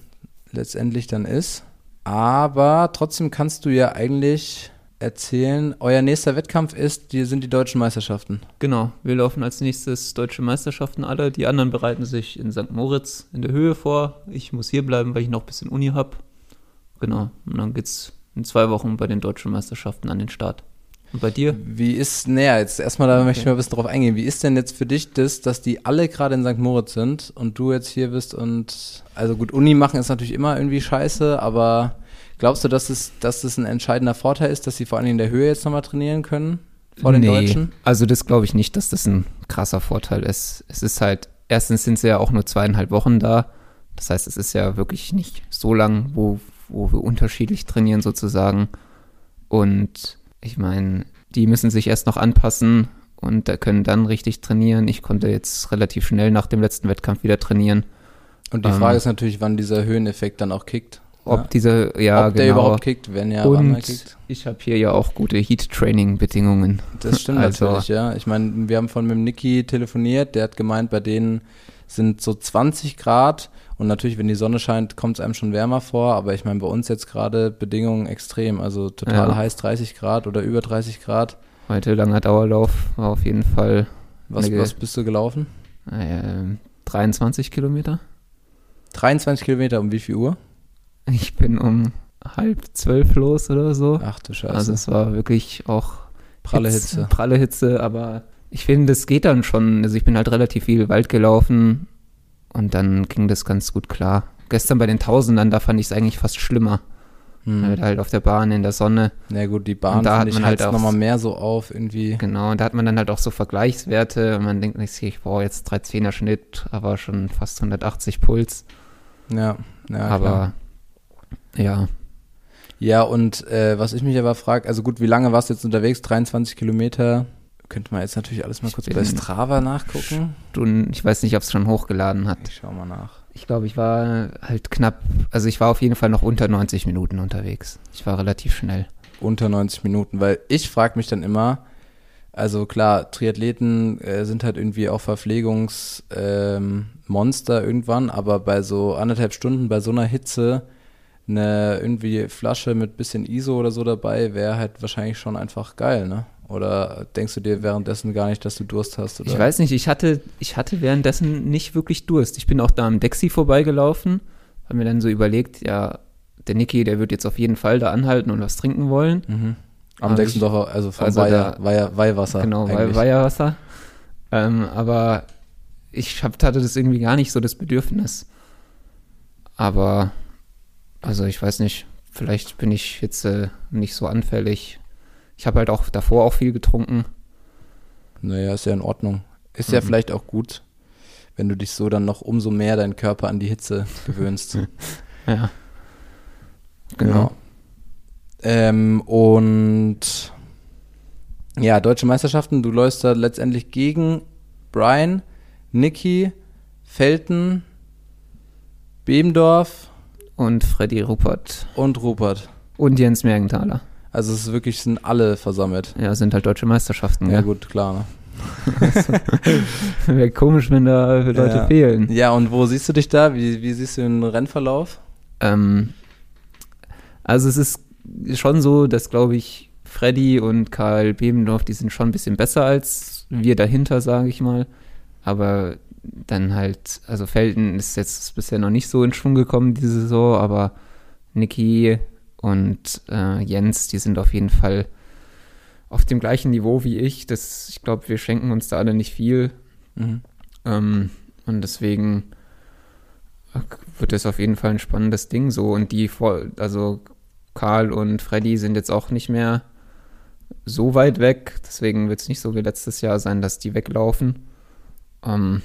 S4: letztendlich dann ist. Aber trotzdem kannst du ja eigentlich erzählen, euer nächster Wettkampf ist, die sind die deutschen Meisterschaften.
S5: Genau, wir laufen als nächstes deutsche Meisterschaften alle. Die anderen bereiten sich in St. Moritz in der Höhe vor. Ich muss hier bleiben, weil ich noch ein bisschen Uni habe. Genau, und dann geht's in zwei Wochen bei den deutschen Meisterschaften an den Start. Und bei dir?
S4: Wie ist, naja, jetzt erstmal da möchte ich mal ein bisschen drauf eingehen. Wie ist denn jetzt für dich das, dass die alle gerade in St. Moritz sind und du jetzt hier bist und, also gut, Uni machen ist natürlich immer irgendwie scheiße, aber glaubst du, dass es, dass es ein entscheidender Vorteil ist, dass sie vor allem in der Höhe jetzt nochmal trainieren können? Vor den
S6: nee,
S4: Deutschen?
S6: Also das glaube ich nicht, dass das ein krasser Vorteil ist. Es ist halt, erstens sind sie ja auch nur zweieinhalb Wochen da. Das heißt, es ist ja wirklich nicht so lang, wo,
S5: wo wir unterschiedlich trainieren sozusagen. Und ich meine, die müssen sich erst noch anpassen und da können dann richtig trainieren. Ich konnte jetzt relativ schnell nach dem letzten Wettkampf wieder trainieren.
S4: Und die
S5: Ähm,
S4: Frage ist natürlich, wann dieser Höheneffekt dann auch kickt.
S5: Ob
S4: Ja.
S5: diese, ja,
S4: Ob der
S5: genau.
S4: überhaupt kickt, wenn ja, wann er
S5: und
S4: kickt.
S5: ich habe hier ja auch gute Heat-Training-Bedingungen.
S4: Das stimmt
S5: Also-
S4: natürlich, ja. Ich meine, wir haben von mit dem Niki telefoniert, der hat gemeint, bei denen sind so 20 Grad und natürlich, wenn die Sonne scheint, kommt es einem schon wärmer vor, aber ich meine, bei uns jetzt gerade Bedingungen extrem, also total
S5: Ja.
S4: heiß 30 Grad oder über 30 Grad.
S5: Heute langer Dauerlauf war auf jeden Fall
S4: Was, was bist du gelaufen?
S5: äh, 23 Kilometer.
S4: 23 Kilometer, um wie viel Uhr?
S5: Ich bin um halb zwölf los oder so.
S4: Ach du Scheiße.
S5: Also es war wirklich auch
S4: Pralle
S5: Hitze-
S4: Hitze.
S5: Pralle Hitze, aber ich finde, es geht dann schon. Also ich bin halt relativ viel Wald gelaufen und dann ging das ganz gut klar. Gestern bei den Tausendern, da fand ich es eigentlich fast schlimmer.
S4: Hm.
S5: Halt, halt auf der Bahn in der Sonne.
S4: Na gut, die Bahn
S5: Und da hat man
S4: halt
S5: halt auch-
S4: nochmal mehr so auf irgendwie.
S5: Genau, und da hat man dann halt auch so Vergleichswerte und man denkt sich, ich brauche jetzt 310er Schnitt, aber schon fast 180 Puls.
S4: Ja, ja klar.
S5: aber ja,
S4: Ja, und äh, was ich mich aber frage, also gut, wie lange warst du jetzt unterwegs? 23 Kilometer. Könnte man jetzt natürlich alles mal
S5: Ich
S4: kurz bei Strava nachgucken.
S5: du, ich weiß nicht, ob es schon hochgeladen hat.
S4: Ich schau mal nach.
S5: Ich glaube, ich war halt knapp, also ich war auf jeden Fall noch unter 90 Minuten unterwegs. Ich war relativ schnell.
S4: Unter 90 Minuten, weil ich frage mich dann immer, also klar, Triathleten äh, sind halt irgendwie auch Verpflegungsmonster ähm, irgendwann, aber bei so anderthalb Stunden, bei so einer Hitze, eine irgendwie Flasche mit bisschen ISO oder so dabei, wäre halt wahrscheinlich schon einfach geil, ne? Oder denkst du dir währenddessen gar nicht, dass du Durst hast? Oder?
S5: Ich weiß nicht, ich hatte, ich hatte währenddessen nicht wirklich Durst. Ich bin auch da am Dexi vorbeigelaufen, habe mir dann so überlegt, ja, der Niki, der wird jetzt auf jeden Fall da anhalten und was trinken wollen.
S4: Mhm. Am
S5: Aber
S4: Dexendorfer, also vom
S5: also
S4: Weiher,
S5: da-
S4: Weiher, Weihwasser.
S5: Genau,
S4: eigentlich.
S5: Weihwasser. Ähm, aber ich hab, hatte das irgendwie gar nicht so das Bedürfnis. Aber, also ich weiß nicht, vielleicht bin ich jetzt äh, nicht so anfällig. Ich habe halt auch davor auch viel getrunken.
S4: Naja, ist ja in Ordnung. Ist ja
S5: Mhm.
S4: vielleicht auch gut, wenn du dich so dann noch umso mehr deinen Körper an die Hitze gewöhnst.
S5: Ja. Genau.
S4: Ja. Ähm, und ja, deutsche Meisterschaften, du läufst da letztendlich gegen Brian, Niki, Felten, Bebendorf
S5: Und Freddy Ruppert
S4: und Rupert.
S5: und Jens Mergenthaler.
S4: Also es ist wirklich, sind alle versammelt.
S5: Ja, sind halt deutsche Meisterschaften,
S4: Ja,
S5: ja.
S4: gut, klar. Ne?
S5: Wäre komisch, wenn da Leute
S4: Ja.
S5: fehlen.
S4: Ja, und wo siehst du dich da? Wie, wie siehst du den Rennverlauf?
S5: Ähm, also es ist schon so, dass, glaube ich, Freddy und Karl Bebendorf, die sind schon ein bisschen besser als wir dahinter, sage ich mal. Aber dann halt, also Felden ist jetzt bisher noch nicht so in Schwung gekommen diese Saison, aber Niki und äh, Jens, die sind auf jeden Fall auf dem gleichen Niveau wie ich. Das, ich glaube, wir schenken uns da alle nicht viel.
S4: Mhm.
S5: Ähm, und deswegen äh, wird es auf jeden Fall ein spannendes Ding so. Und die, also Karl und Freddy sind jetzt auch nicht mehr so weit weg. Deswegen wird es nicht so wie letztes Jahr sein, dass die weglaufen. Ähm,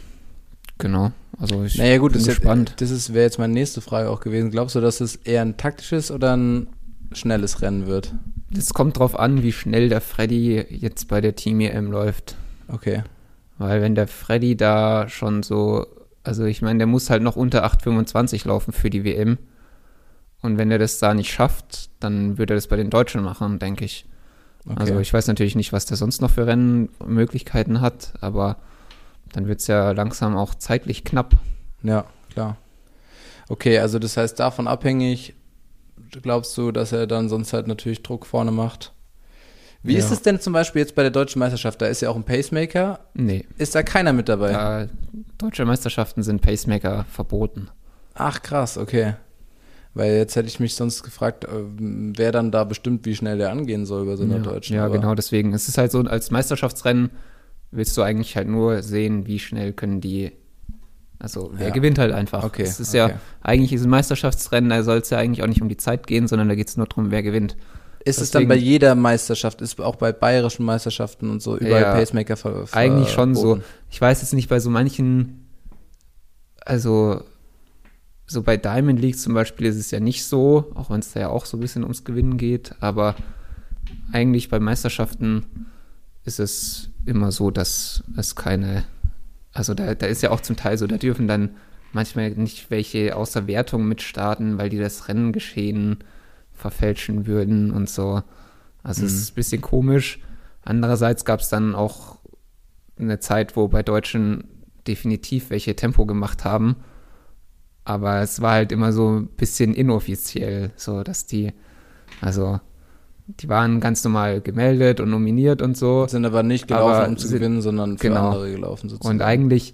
S5: genau. Also ich
S4: Naja gut,
S5: bin
S4: das,
S5: gespannt.
S4: jetzt- das wäre jetzt meine nächste Frage auch gewesen. Glaubst du, dass es eher ein taktisches oder ein schnelles Rennen wird?
S5: Es kommt drauf an, wie schnell der Freddy jetzt bei der Team EM läuft.
S4: Okay.
S5: Weil wenn der Freddy da schon so, also ich meine, der muss halt noch unter 8,25 laufen für die WM. Und wenn er das da nicht schafft, dann würde er das bei den Deutschen machen, denke ich.
S4: okay.
S5: Also ich weiß natürlich nicht, was der sonst noch für Rennmöglichkeiten hat, aber dann wird es ja langsam auch zeitlich knapp.
S4: Ja, klar. Okay, also das heißt, davon abhängig glaubst du, dass er dann sonst halt natürlich Druck vorne macht? Wie
S5: Ja.
S4: ist es denn zum Beispiel jetzt bei der deutschen Meisterschaft? Da ist ja auch ein Pacemaker.
S5: Nee,
S4: Ist da keiner mit dabei?
S5: da, deutsche Meisterschaften sind Pacemaker verboten.
S4: Ach krass, okay. Weil jetzt hätte ich mich sonst gefragt, ähm, wer dann da bestimmt, wie schnell der angehen soll bei so einer
S5: ja,
S4: deutschen.
S5: ja
S4: aber-
S5: genau, deswegen. Es ist halt so, als Meisterschaftsrennen willst du eigentlich halt nur sehen, wie schnell können die, also wer
S4: Ja.
S5: gewinnt halt einfach.
S4: Okay,
S5: Es ist
S4: okay.
S5: ja, eigentlich ist ein Meisterschaftsrennen, da soll es ja eigentlich auch nicht um die Zeit gehen, sondern da geht es nur darum, wer gewinnt.
S4: Ist es dann
S5: Deswegen-
S4: bei jeder Meisterschaft, ist auch bei bayerischen Meisterschaften und so überall
S5: Ja,
S4: Pacemaker ver, ver
S5: Eigentlich schon so. Ich weiß jetzt nicht bei so manchen, also so bei Diamond League zum Beispiel ist es ja nicht so, auch wenn es da ja auch so ein bisschen ums Gewinnen geht, aber eigentlich bei Meisterschaften ist es immer so, dass es keine, also da, da ist ja auch zum Teil so, da dürfen dann manchmal nicht welche außer Wertung mitstarten, weil die das Renngeschehen verfälschen würden und so. Also es ist ein bisschen komisch. Andererseits gab es dann auch eine Zeit, wo bei Deutschen definitiv welche Tempo gemacht haben. Aber es war halt immer so ein bisschen inoffiziell, so dass die, also die waren ganz normal gemeldet und nominiert und so.
S4: Sind aber nicht gelaufen,
S5: Aber
S4: um zu
S5: sind-
S4: gewinnen, sondern für
S5: genau.
S4: andere gelaufen sozusagen.
S5: Und eigentlich,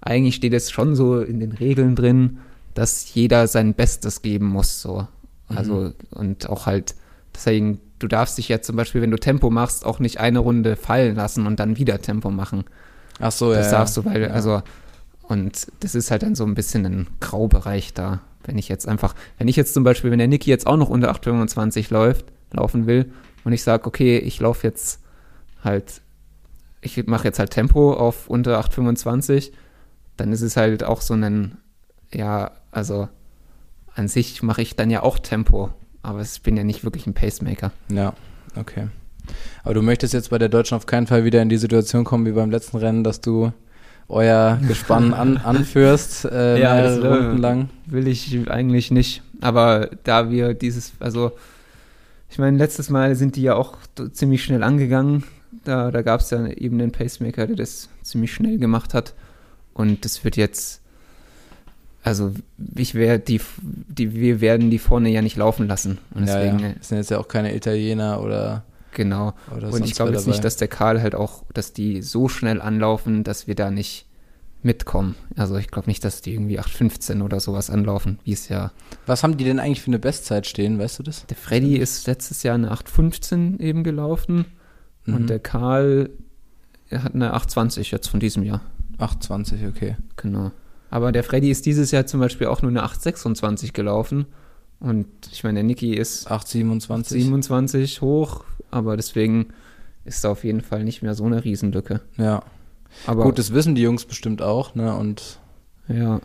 S5: eigentlich steht es schon so in den Regeln drin, dass jeder sein Bestes geben muss, so. Also, und auch halt, deswegen, du darfst dich jetzt zum Beispiel, wenn du Tempo machst, auch nicht eine Runde fallen lassen und dann wieder Tempo machen.
S4: Ach so, ja.
S5: Das
S4: ja.
S5: darfst du, weil,
S4: Ja.
S5: also, und das ist halt dann so ein bisschen ein Graubereich da. Wenn ich jetzt einfach, wenn ich jetzt zum Beispiel, wenn der Niki jetzt auch noch unter 8,25 läuft, laufen will und ich sage, okay, ich laufe jetzt halt, ich mache jetzt halt Tempo auf unter 8,25, dann ist es halt auch so ein, ja, also an sich mache ich dann ja auch Tempo, aber ich bin ja nicht wirklich ein Pacemaker.
S4: Ja, okay. Aber du möchtest jetzt bei der Deutschen auf keinen Fall wieder in die Situation kommen wie beim letzten Rennen, dass du euer Gespann an, anführst, äh,
S5: Ja,
S4: mehrere
S5: das, äh,
S4: Runden lang.
S5: Will ich eigentlich nicht. Aber da wir dieses, also ich meine, letztes Mal sind die ja auch ziemlich schnell angegangen. Da, da gab es ja eben einen Pacemaker, der das ziemlich schnell gemacht hat. Und das wird jetzt, also ich werde die, die, wir werden die vorne ja nicht laufen lassen. Und
S4: Ja,
S5: deswegen,
S4: ja. Das sind jetzt ja auch keine Italiener oder,
S5: genau.
S4: oder
S5: Und ich glaube jetzt nicht,
S4: dabei.
S5: dass der Karl halt auch, dass die so schnell anlaufen, dass wir da nicht mitkommen. Also ich glaube nicht, dass die irgendwie 8,15 oder sowas anlaufen, wie es ja
S4: Was haben die denn eigentlich für eine Bestzeit stehen, weißt du das?
S5: Der Freddy ist letztes Jahr eine 8,15 eben gelaufen
S4: Mhm.
S5: und der Karl er hat eine 8,20 jetzt von diesem Jahr.
S4: 8,20, okay.
S5: Genau. Aber der Freddy ist dieses Jahr zum Beispiel auch nur eine 8,26 gelaufen. Und ich meine, der Niki ist
S4: 8,27.
S5: 27 hoch, aber deswegen ist da auf jeden Fall nicht mehr so eine Riesenlücke.
S4: Ja.
S5: Aber
S4: Gut, das wissen die Jungs bestimmt auch, ne? Und
S5: ja,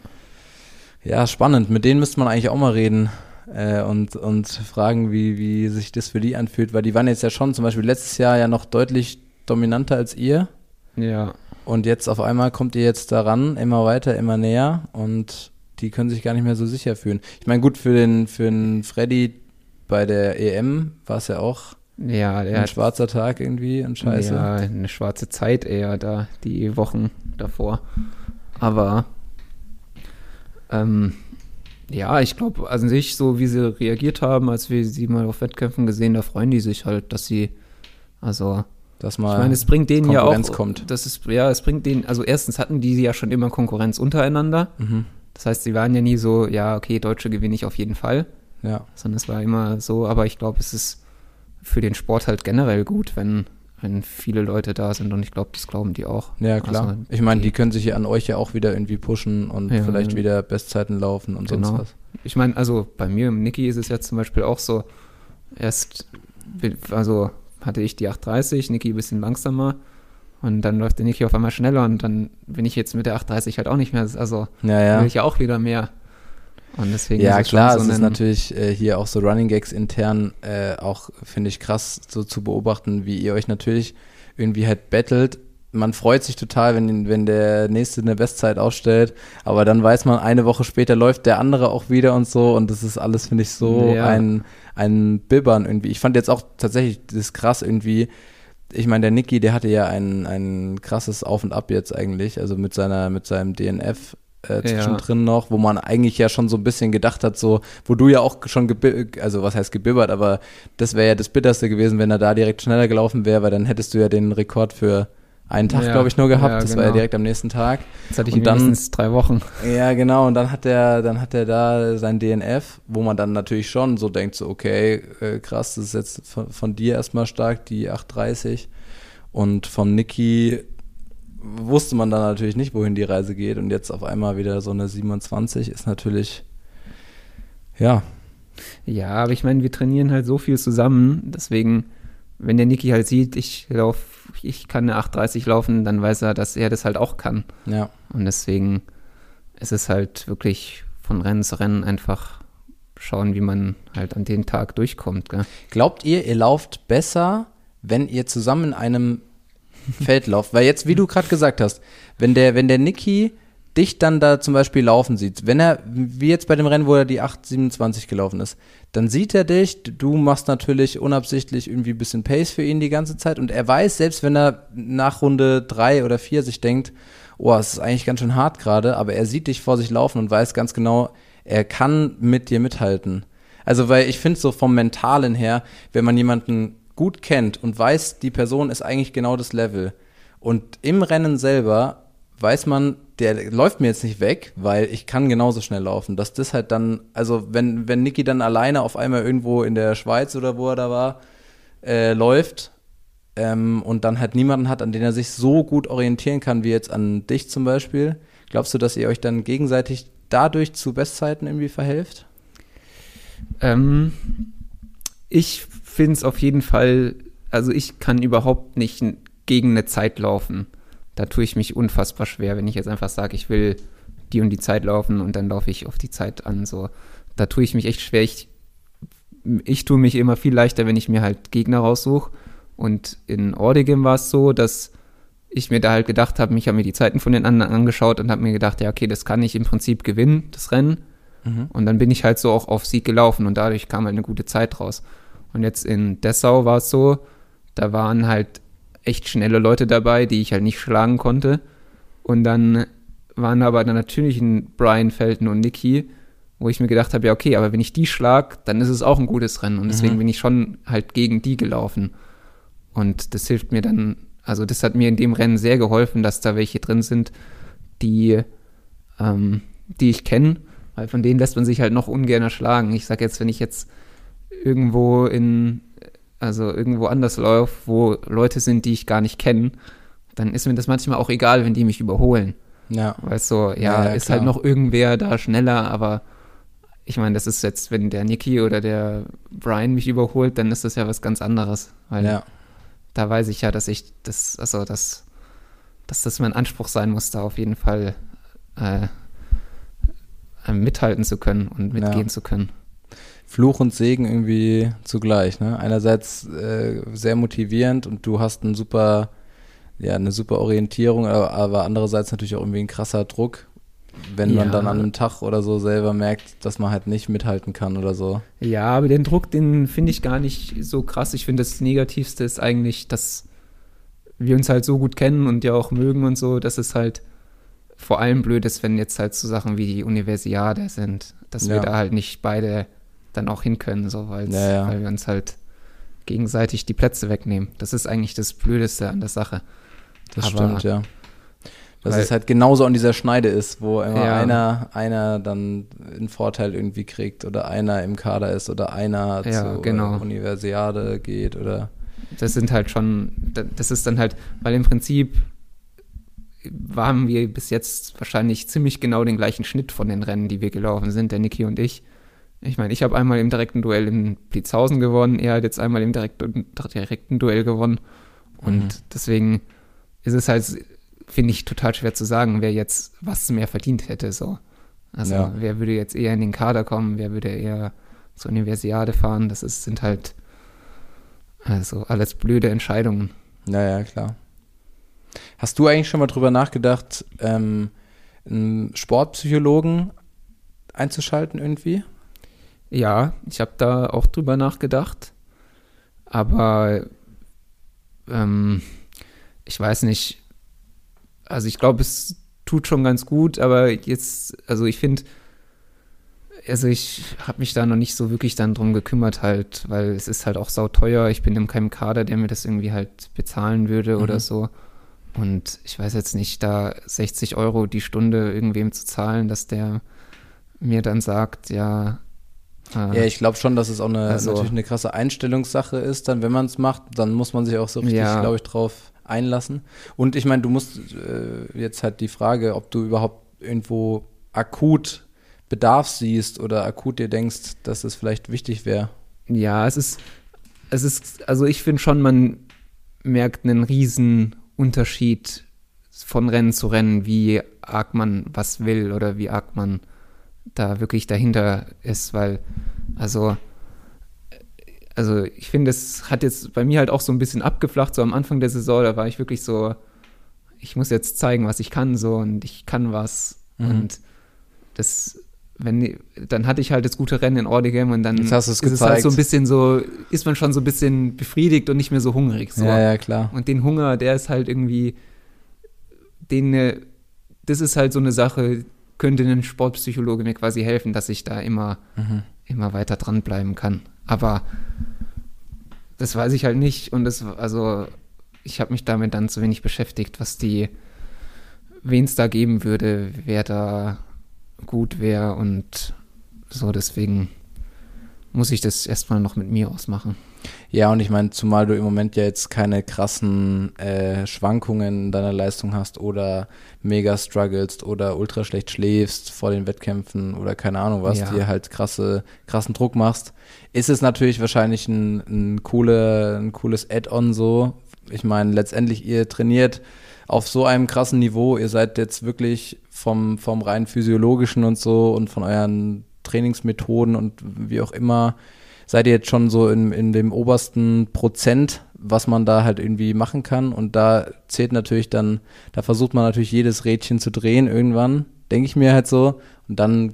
S4: ja, spannend. Mit denen müsste man eigentlich auch mal reden äh, und, und fragen, wie, wie sich das für die anfühlt, weil die waren jetzt ja schon zum Beispiel letztes Jahr ja noch deutlich dominanter als ihr.
S5: ja,
S4: Und jetzt auf einmal kommt ihr jetzt daran, immer weiter, immer näher und die können sich gar nicht mehr so sicher fühlen. Ich meine, gut, für den, für den Freddy bei der EM war es ja auch
S5: ja, der
S4: ein
S5: hat
S4: schwarzer Tag irgendwie und scheiße.
S5: Ja, eine schwarze Zeit eher da, die Wochen davor. Aber ähm, ja, ich glaube, an sich, so wie sie reagiert haben, als wir sie mal auf Wettkämpfen gesehen, da freuen die sich halt, dass sie, also,
S4: Dass
S5: ich
S4: mal
S5: meine, es bringt denen ja auch,
S4: Konkurrenz kommt.
S5: das ist, ja, es bringt denen, also erstens hatten die ja schon immer Konkurrenz untereinander.
S4: Mhm.
S5: Das heißt, sie waren ja nie so, ja, okay, Deutsche gewinne ich auf jeden Fall,
S4: Ja.
S5: sondern es war immer so, aber ich glaube, es ist für den Sport halt generell gut, wenn, wenn viele Leute da sind und ich glaube, das glauben die auch.
S4: Ja, klar.
S5: Also,
S4: ich meine, die können sich ja an euch ja auch wieder irgendwie pushen und
S5: Ja,
S4: vielleicht
S5: ja.
S4: wieder Bestzeiten laufen und
S5: Genau.
S4: sonst was.
S5: Ich meine, also bei mir, im Niki ist es ja zum Beispiel auch so, erst, also hatte ich die 830, Niki ein bisschen langsamer und dann läuft der Niki auf einmal schneller und dann bin ich jetzt mit der 830 halt auch nicht mehr, also
S4: Ja, ja.
S5: will ich ja auch wieder mehr. Und deswegen
S4: Ja,
S5: ist es
S4: klar,
S5: schon
S4: es
S5: so
S4: ist natürlich äh, hier auch so Running Gags intern äh, auch, finde ich, krass so zu beobachten, wie ihr euch natürlich irgendwie halt battelt. Man freut sich total, wenn, wenn der Nächste eine Bestzeit aufstellt, aber dann weiß man, eine Woche später läuft der andere auch wieder und so und das ist alles, finde ich, so
S5: Ja.
S4: ein, ein Bibbern irgendwie. Ich fand jetzt auch tatsächlich das krass irgendwie, ich meine, der Niki, der hatte ja ein, ein krasses Auf und Ab jetzt eigentlich, also mit seiner, mit seinem DNF äh,
S5: Ja.
S4: zwischendrin noch, wo man eigentlich ja schon so ein bisschen gedacht hat, so, wo du ja auch schon also was heißt gebibbert, aber das wäre ja das Bitterste gewesen, wenn er da direkt schneller gelaufen wäre, weil dann hättest du ja den Rekord für einen Tag,
S5: Ja.
S4: glaube ich, nur gehabt.
S5: Ja,
S4: das war ja
S5: genau.
S4: direkt am nächsten Tag.
S5: Jetzt hatte ich
S4: und dann-
S5: mindestens drei Wochen.
S4: Ja, genau. Und dann hat er, dann hat er da sein DNF, wo man dann natürlich schon so denkt, so, okay, äh, krass, das ist jetzt von, von dir erstmal stark, die 830. Und vom Niki wusste man dann natürlich nicht, wohin die Reise geht. Und jetzt auf einmal wieder so eine 27 ist natürlich, ja,
S5: Ja, aber ich meine, wir trainieren halt so viel zusammen, deswegen, wenn der Niki halt sieht, ich lauf, ich kann eine 830 laufen, dann weiß er, dass er das halt auch kann.
S4: ja,
S5: Und deswegen ist es halt wirklich von Rennen zu Rennen einfach schauen, wie man halt an den Tag durchkommt. Gell?
S4: Glaubt ihr, ihr lauft besser, wenn ihr zusammen in einem Feld lauft? Weil jetzt, wie du gerade gesagt hast, wenn der, wenn der Niki dich dann da zum Beispiel laufen sieht, wenn er, wie jetzt bei dem Rennen, wo er die 8,27 gelaufen ist, dann sieht er dich, du machst natürlich unabsichtlich irgendwie ein bisschen Pace für ihn die ganze Zeit und er weiß, selbst wenn er nach Runde drei oder vier sich denkt, oh, es ist eigentlich ganz schön hart gerade, aber er sieht dich vor sich laufen und weiß ganz genau, er kann mit dir mithalten. Also, weil ich finde so vom Mentalen her, wenn man jemanden gut kennt und weiß, die Person ist eigentlich genau das Level und im Rennen selber weiß man, der läuft mir jetzt nicht weg, weil ich kann genauso schnell laufen. Dass das halt dann, also wenn, wenn Niki dann alleine auf einmal irgendwo in der Schweiz oder wo er da war, äh, läuft ähm, und dann halt niemanden hat, an den er sich so gut orientieren kann, wie jetzt an dich zum Beispiel, glaubst du, dass ihr euch dann gegenseitig dadurch zu Bestzeiten irgendwie verhelft?
S5: Ähm, ich finde es auf jeden Fall, also ich kann überhaupt nicht gegen eine Zeit laufen. Da tue ich mich unfassbar schwer, wenn ich jetzt einfach sage, ich will die und die Zeit laufen und dann laufe ich auf die Zeit an. So, da tue ich mich echt schwer. Ich, ich tue mich immer viel leichter, wenn ich mir halt Gegner raussuche. Und in Ordigim war es so, dass ich mir da halt gedacht habe, ich habe mir die Zeiten von den anderen angeschaut und habe mir gedacht, ja, okay, das kann ich im Prinzip gewinnen, das Rennen. Mhm. Und dann bin ich halt so auch auf Sieg gelaufen und dadurch kam halt eine gute Zeit raus. Und jetzt in Dessau war es so, da waren halt echt schnelle Leute dabei, die ich halt nicht schlagen konnte. Und dann waren aber dann natürlich ein Brian Felton und Nicky, wo ich mir gedacht habe, ja, okay, aber wenn ich die schlag, dann ist es auch ein gutes Rennen. Und deswegen mhm. bin ich schon halt gegen die gelaufen. Und das hilft mir dann also das hat mir in dem Rennen sehr geholfen, dass da welche drin sind, die, ähm, die ich kenne, weil von denen lässt man sich halt noch ungern schlagen. Ich sag jetzt, wenn ich jetzt irgendwo in, also irgendwo anders laufe, wo Leute sind, die ich gar nicht kenne, dann ist mir das manchmal auch egal, wenn die mich überholen. Ja. Weil so, ja, ja, ja ist halt klar. halt noch irgendwer da schneller, aber ich meine, das ist jetzt, wenn der Niki oder der Brian mich überholt, dann ist das ja was ganz anderes. Weil ja da weiß ich ja, dass ich das, also dass, dass das mein Anspruch sein muss, da auf jeden Fall äh, äh, mithalten zu können und mitgehen ja. zu können.
S4: Fluch und Segen irgendwie zugleich, ne? Einerseits äh, sehr motivierend und du hast einen super, ja, eine super Orientierung, aber, aber andererseits natürlich auch irgendwie ein krasser Druck, wenn ja. man dann an einem Tag oder so selber merkt, dass man halt nicht mithalten kann oder so.
S5: Ja, aber den Druck, den finde ich gar nicht so krass. Ich finde, das Negativste ist eigentlich, dass wir uns halt so gut kennen und ja auch mögen und so, dass es halt vor allem blöd ist, wenn jetzt halt so Sachen wie die Universiade sind, dass ja. wir da halt nicht beide dann auch hin können, so, ja, ja. weil wir uns halt gegenseitig die Plätze wegnehmen. Das ist eigentlich das Blödeste an der Sache.
S4: Das aber, stimmt, ja. Dass Weil, es halt genauso an dieser Schneide ist, wo immer ja. einer, einer dann einen Vorteil irgendwie kriegt oder einer im Kader ist oder einer ja, zur genau. Universiade geht oder.
S5: Das sind halt schon, das ist dann halt, weil im Prinzip waren wir bis jetzt wahrscheinlich ziemlich genau den gleichen Schnitt von den Rennen, die wir gelaufen sind, der Niki und ich. Ich meine, ich habe einmal im direkten Duell in Blitzhausen gewonnen, er hat jetzt einmal im direkten, direkten Duell gewonnen. Und mhm. deswegen ist es halt finde ich total schwer zu sagen, wer jetzt was mehr verdient hätte. So. Also ja. wer würde jetzt eher in den Kader kommen, wer würde eher zur Universiade fahren. Das ist, sind halt also alles blöde Entscheidungen.
S4: Naja, klar. Hast du eigentlich schon mal drüber nachgedacht, ähm, einen Sportpsychologen einzuschalten irgendwie?
S5: Ja, ich habe da auch drüber nachgedacht. Aber ähm, ich weiß nicht, also ich glaube, es tut schon ganz gut, aber jetzt, also ich finde, also ich habe mich da noch nicht so wirklich dann drum gekümmert halt, weil es ist halt auch sauteuer. Ich bin in keinem Kader, der mir das irgendwie halt bezahlen würde mhm. oder so. Und ich weiß jetzt nicht, da 60 Euro die Stunde irgendwem zu zahlen, dass der mir dann sagt, ja.
S4: Äh, ja, ich glaube schon, dass es auch eine, also, natürlich eine krasse Einstellungssache ist, dann, wenn man es macht, dann muss man sich auch so richtig, ja, glaube ich, drauf einlassen. Und ich meine, du musst äh, jetzt halt die Frage, ob du überhaupt irgendwo akut Bedarf siehst oder akut dir denkst, dass es vielleicht wichtig wäre.
S5: Ja, es ist, es ist, also ich finde schon, man merkt einen riesen Unterschied von Rennen zu Rennen, wie arg man was will oder wie arg man da wirklich dahinter ist, weil, also, also ich finde, es hat jetzt bei mir halt auch so ein bisschen abgeflacht, so am Anfang der Saison, da war ich wirklich so, ich muss jetzt zeigen, was ich kann, so und ich kann was.
S4: Mhm.
S5: Und das, wenn, dann hatte ich halt das gute Rennen in Ordegem und dann
S4: hast du es
S5: ist halt
S4: gezeigt.
S5: so ein bisschen so, ist man schon so ein bisschen befriedigt und nicht mehr so hungrig. So.
S4: Ja, ja, klar.
S5: Und den Hunger, der ist halt irgendwie, den, äh, das ist halt so eine Sache, könnte ein Sportpsychologe mir quasi helfen, dass ich da immer,
S4: Mhm.
S5: immer weiter dranbleiben kann. Aber das weiß ich halt nicht und das, also ich habe mich damit dann zu wenig beschäftigt, was die, wen es da geben würde, wer da gut wäre und so, deswegen muss ich das erstmal noch mit mir ausmachen.
S4: Ja, und ich meine, zumal du im Moment ja jetzt keine krassen äh, Schwankungen in deiner Leistung hast oder mega strugglest oder ultra schlecht schläfst vor den Wettkämpfen oder keine Ahnung was,
S5: Ja.
S4: dir halt krasse, krassen Druck machst, ist es natürlich wahrscheinlich ein, ein, coole, ein cooles Add-on so. Ich meine, letztendlich ihr trainiert auf so einem krassen Niveau, ihr seid jetzt wirklich vom, vom rein physiologischen und so und von euren Trainingsmethoden und wie auch immer, seid ihr jetzt schon so in, in dem obersten Prozent, was man da halt irgendwie machen kann. Und da zählt natürlich dann, da versucht man natürlich jedes Rädchen zu drehen irgendwann, denke ich mir halt so. Und dann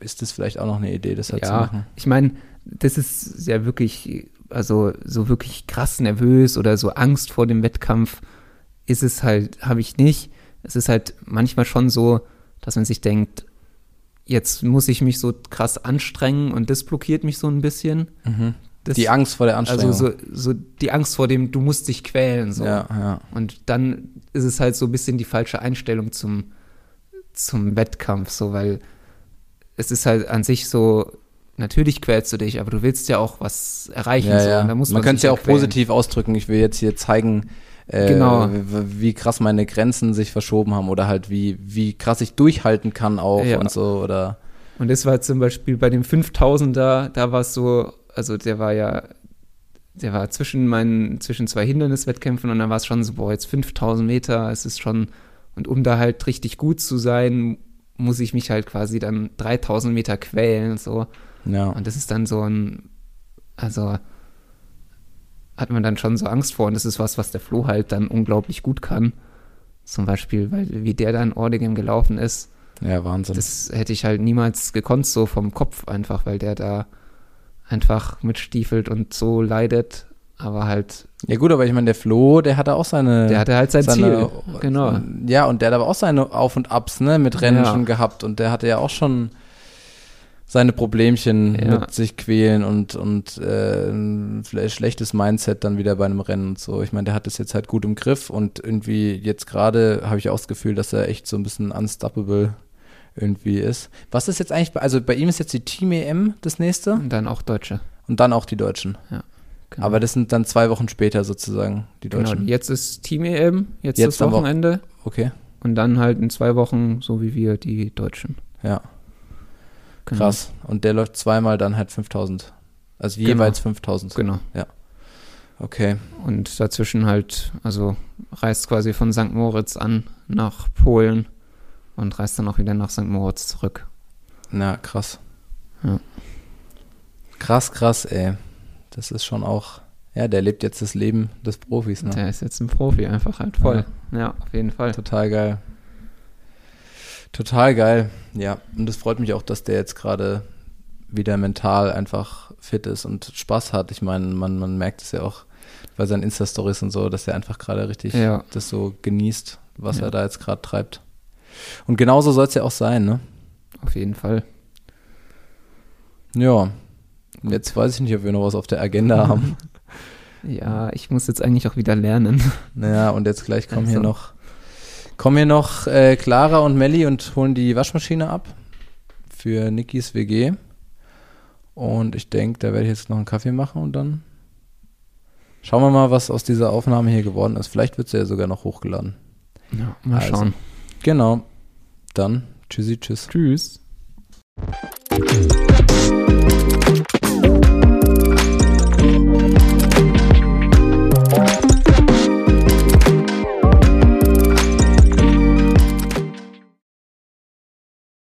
S4: ist es vielleicht auch noch eine Idee, das halt zu
S5: Ja,
S4: machen.
S5: ich meine, das ist ja wirklich, also so wirklich krass nervös oder so Angst vor dem Wettkampf ist es halt, habe ich nicht. Es ist halt manchmal schon so, dass man sich denkt, jetzt muss ich mich so krass anstrengen und das blockiert mich so ein bisschen. Das,
S4: Die Angst vor der Anstrengung.
S5: Also so, so die Angst vor dem, du musst dich quälen. So.
S4: Ja, ja.
S5: Und dann ist es halt so ein bisschen die falsche Einstellung zum, zum Wettkampf, so, weil es ist halt an sich so, natürlich quälst du dich, aber du willst ja auch was erreichen.
S4: Ja,
S5: so,
S4: ja. man
S5: man
S4: könnte es ja auch
S5: quälen.
S4: positiv ausdrücken. Ich will jetzt hier zeigen, äh,
S5: Genau.
S4: wie krass meine Grenzen sich verschoben haben oder halt wie, wie krass ich durchhalten kann auch
S5: Ja.
S4: und so oder
S5: Und das war zum Beispiel bei dem 5000er, da war es so, also der war ja, der war zwischen meinen, zwischen zwei Hinderniswettkämpfen und dann war es schon so, boah, jetzt 5000 Meter, es ist schon, und um da halt richtig gut zu sein, muss ich mich halt quasi dann 3000 Meter quälen, so.
S4: ja.
S5: Und das ist dann so ein, also hat man dann schon so Angst vor. Und das ist was, was der Flo halt dann unglaublich gut kann. Zum Beispiel, weil wie der da in Ordegem gelaufen ist,
S4: Ja, Wahnsinn.
S5: das hätte ich halt niemals gekonnt, so vom Kopf einfach, weil der da einfach mitstiefelt und so leidet. Aber halt,
S4: ja gut, aber ich meine, der Flo, der hatte auch seine
S5: der hatte halt sein
S4: seine,
S5: Ziel. Genau.
S4: Ja, und der hat aber auch seine Auf- und Abs, ne, mit Rennen
S5: Ja.
S4: schon gehabt und der hatte ja auch schon seine Problemchen
S5: Ja.
S4: mit sich quälen und, und äh, ein schlechtes Mindset dann wieder bei einem Rennen und so. Ich meine, der hat das jetzt halt gut im Griff und irgendwie jetzt gerade habe ich auch das Gefühl, dass er echt so ein bisschen unstoppable irgendwie ist. Was ist jetzt eigentlich, bei, also bei ihm ist jetzt die Team EM das nächste
S5: Und dann auch Deutsche.
S4: und dann auch die Deutschen.
S5: Genau.
S4: Aber das sind dann zwei Wochen später sozusagen die
S5: genau.
S4: Deutschen.
S5: Jetzt ist Team EM, jetzt,
S4: Jetzt
S5: das Wochenende.
S4: Okay,
S5: Und dann halt in zwei Wochen, so wie wir, die Deutschen.
S4: ja.
S5: Genau.
S4: Krass. Und der läuft zweimal dann halt 5000. Also
S5: Genau.
S4: jeweils 5000.
S5: Genau.
S4: Okay.
S5: Und dazwischen halt, also reist quasi von St. Moritz an nach Polen und reist dann auch wieder nach St. Moritz zurück.
S4: Na, krass.
S5: Ja.
S4: Krass, krass, ey. Das ist schon auch, ja, der lebt jetzt das Leben des Profis, ne?
S5: Der ist jetzt ein Profi, einfach halt voll. Ja, auf jeden Fall.
S4: Total geil. Total geil. Ja, und es freut mich auch, dass der jetzt gerade wieder mental einfach fit ist und Spaß hat. Ich meine, man, man merkt es ja auch bei seinen Insta-Stories und so, dass er einfach gerade richtig
S5: Ja.
S4: das so genießt, was
S5: Ja.
S4: er da jetzt gerade treibt. Und genauso soll es ja auch sein, ne?
S5: Auf jeden Fall.
S4: Ja. Jetzt weiß ich nicht, ob wir noch was auf der Agenda haben.
S5: Ja, ich muss jetzt eigentlich auch wieder lernen.
S4: Naja, und jetzt gleich kommen hier
S5: Also.
S4: noch, kommen hier noch äh, Clara und Melli und holen die Waschmaschine ab für Nikis WG. Und ich denke, da werde ich jetzt noch einen Kaffee machen und dann schauen wir mal, was aus dieser Aufnahme hier geworden ist. Vielleicht wird sie ja sogar noch hochgeladen.
S5: Ja, mal
S4: Also.
S5: schauen.
S4: Genau. Dann tschüssi, tschüss.
S5: Tschüss.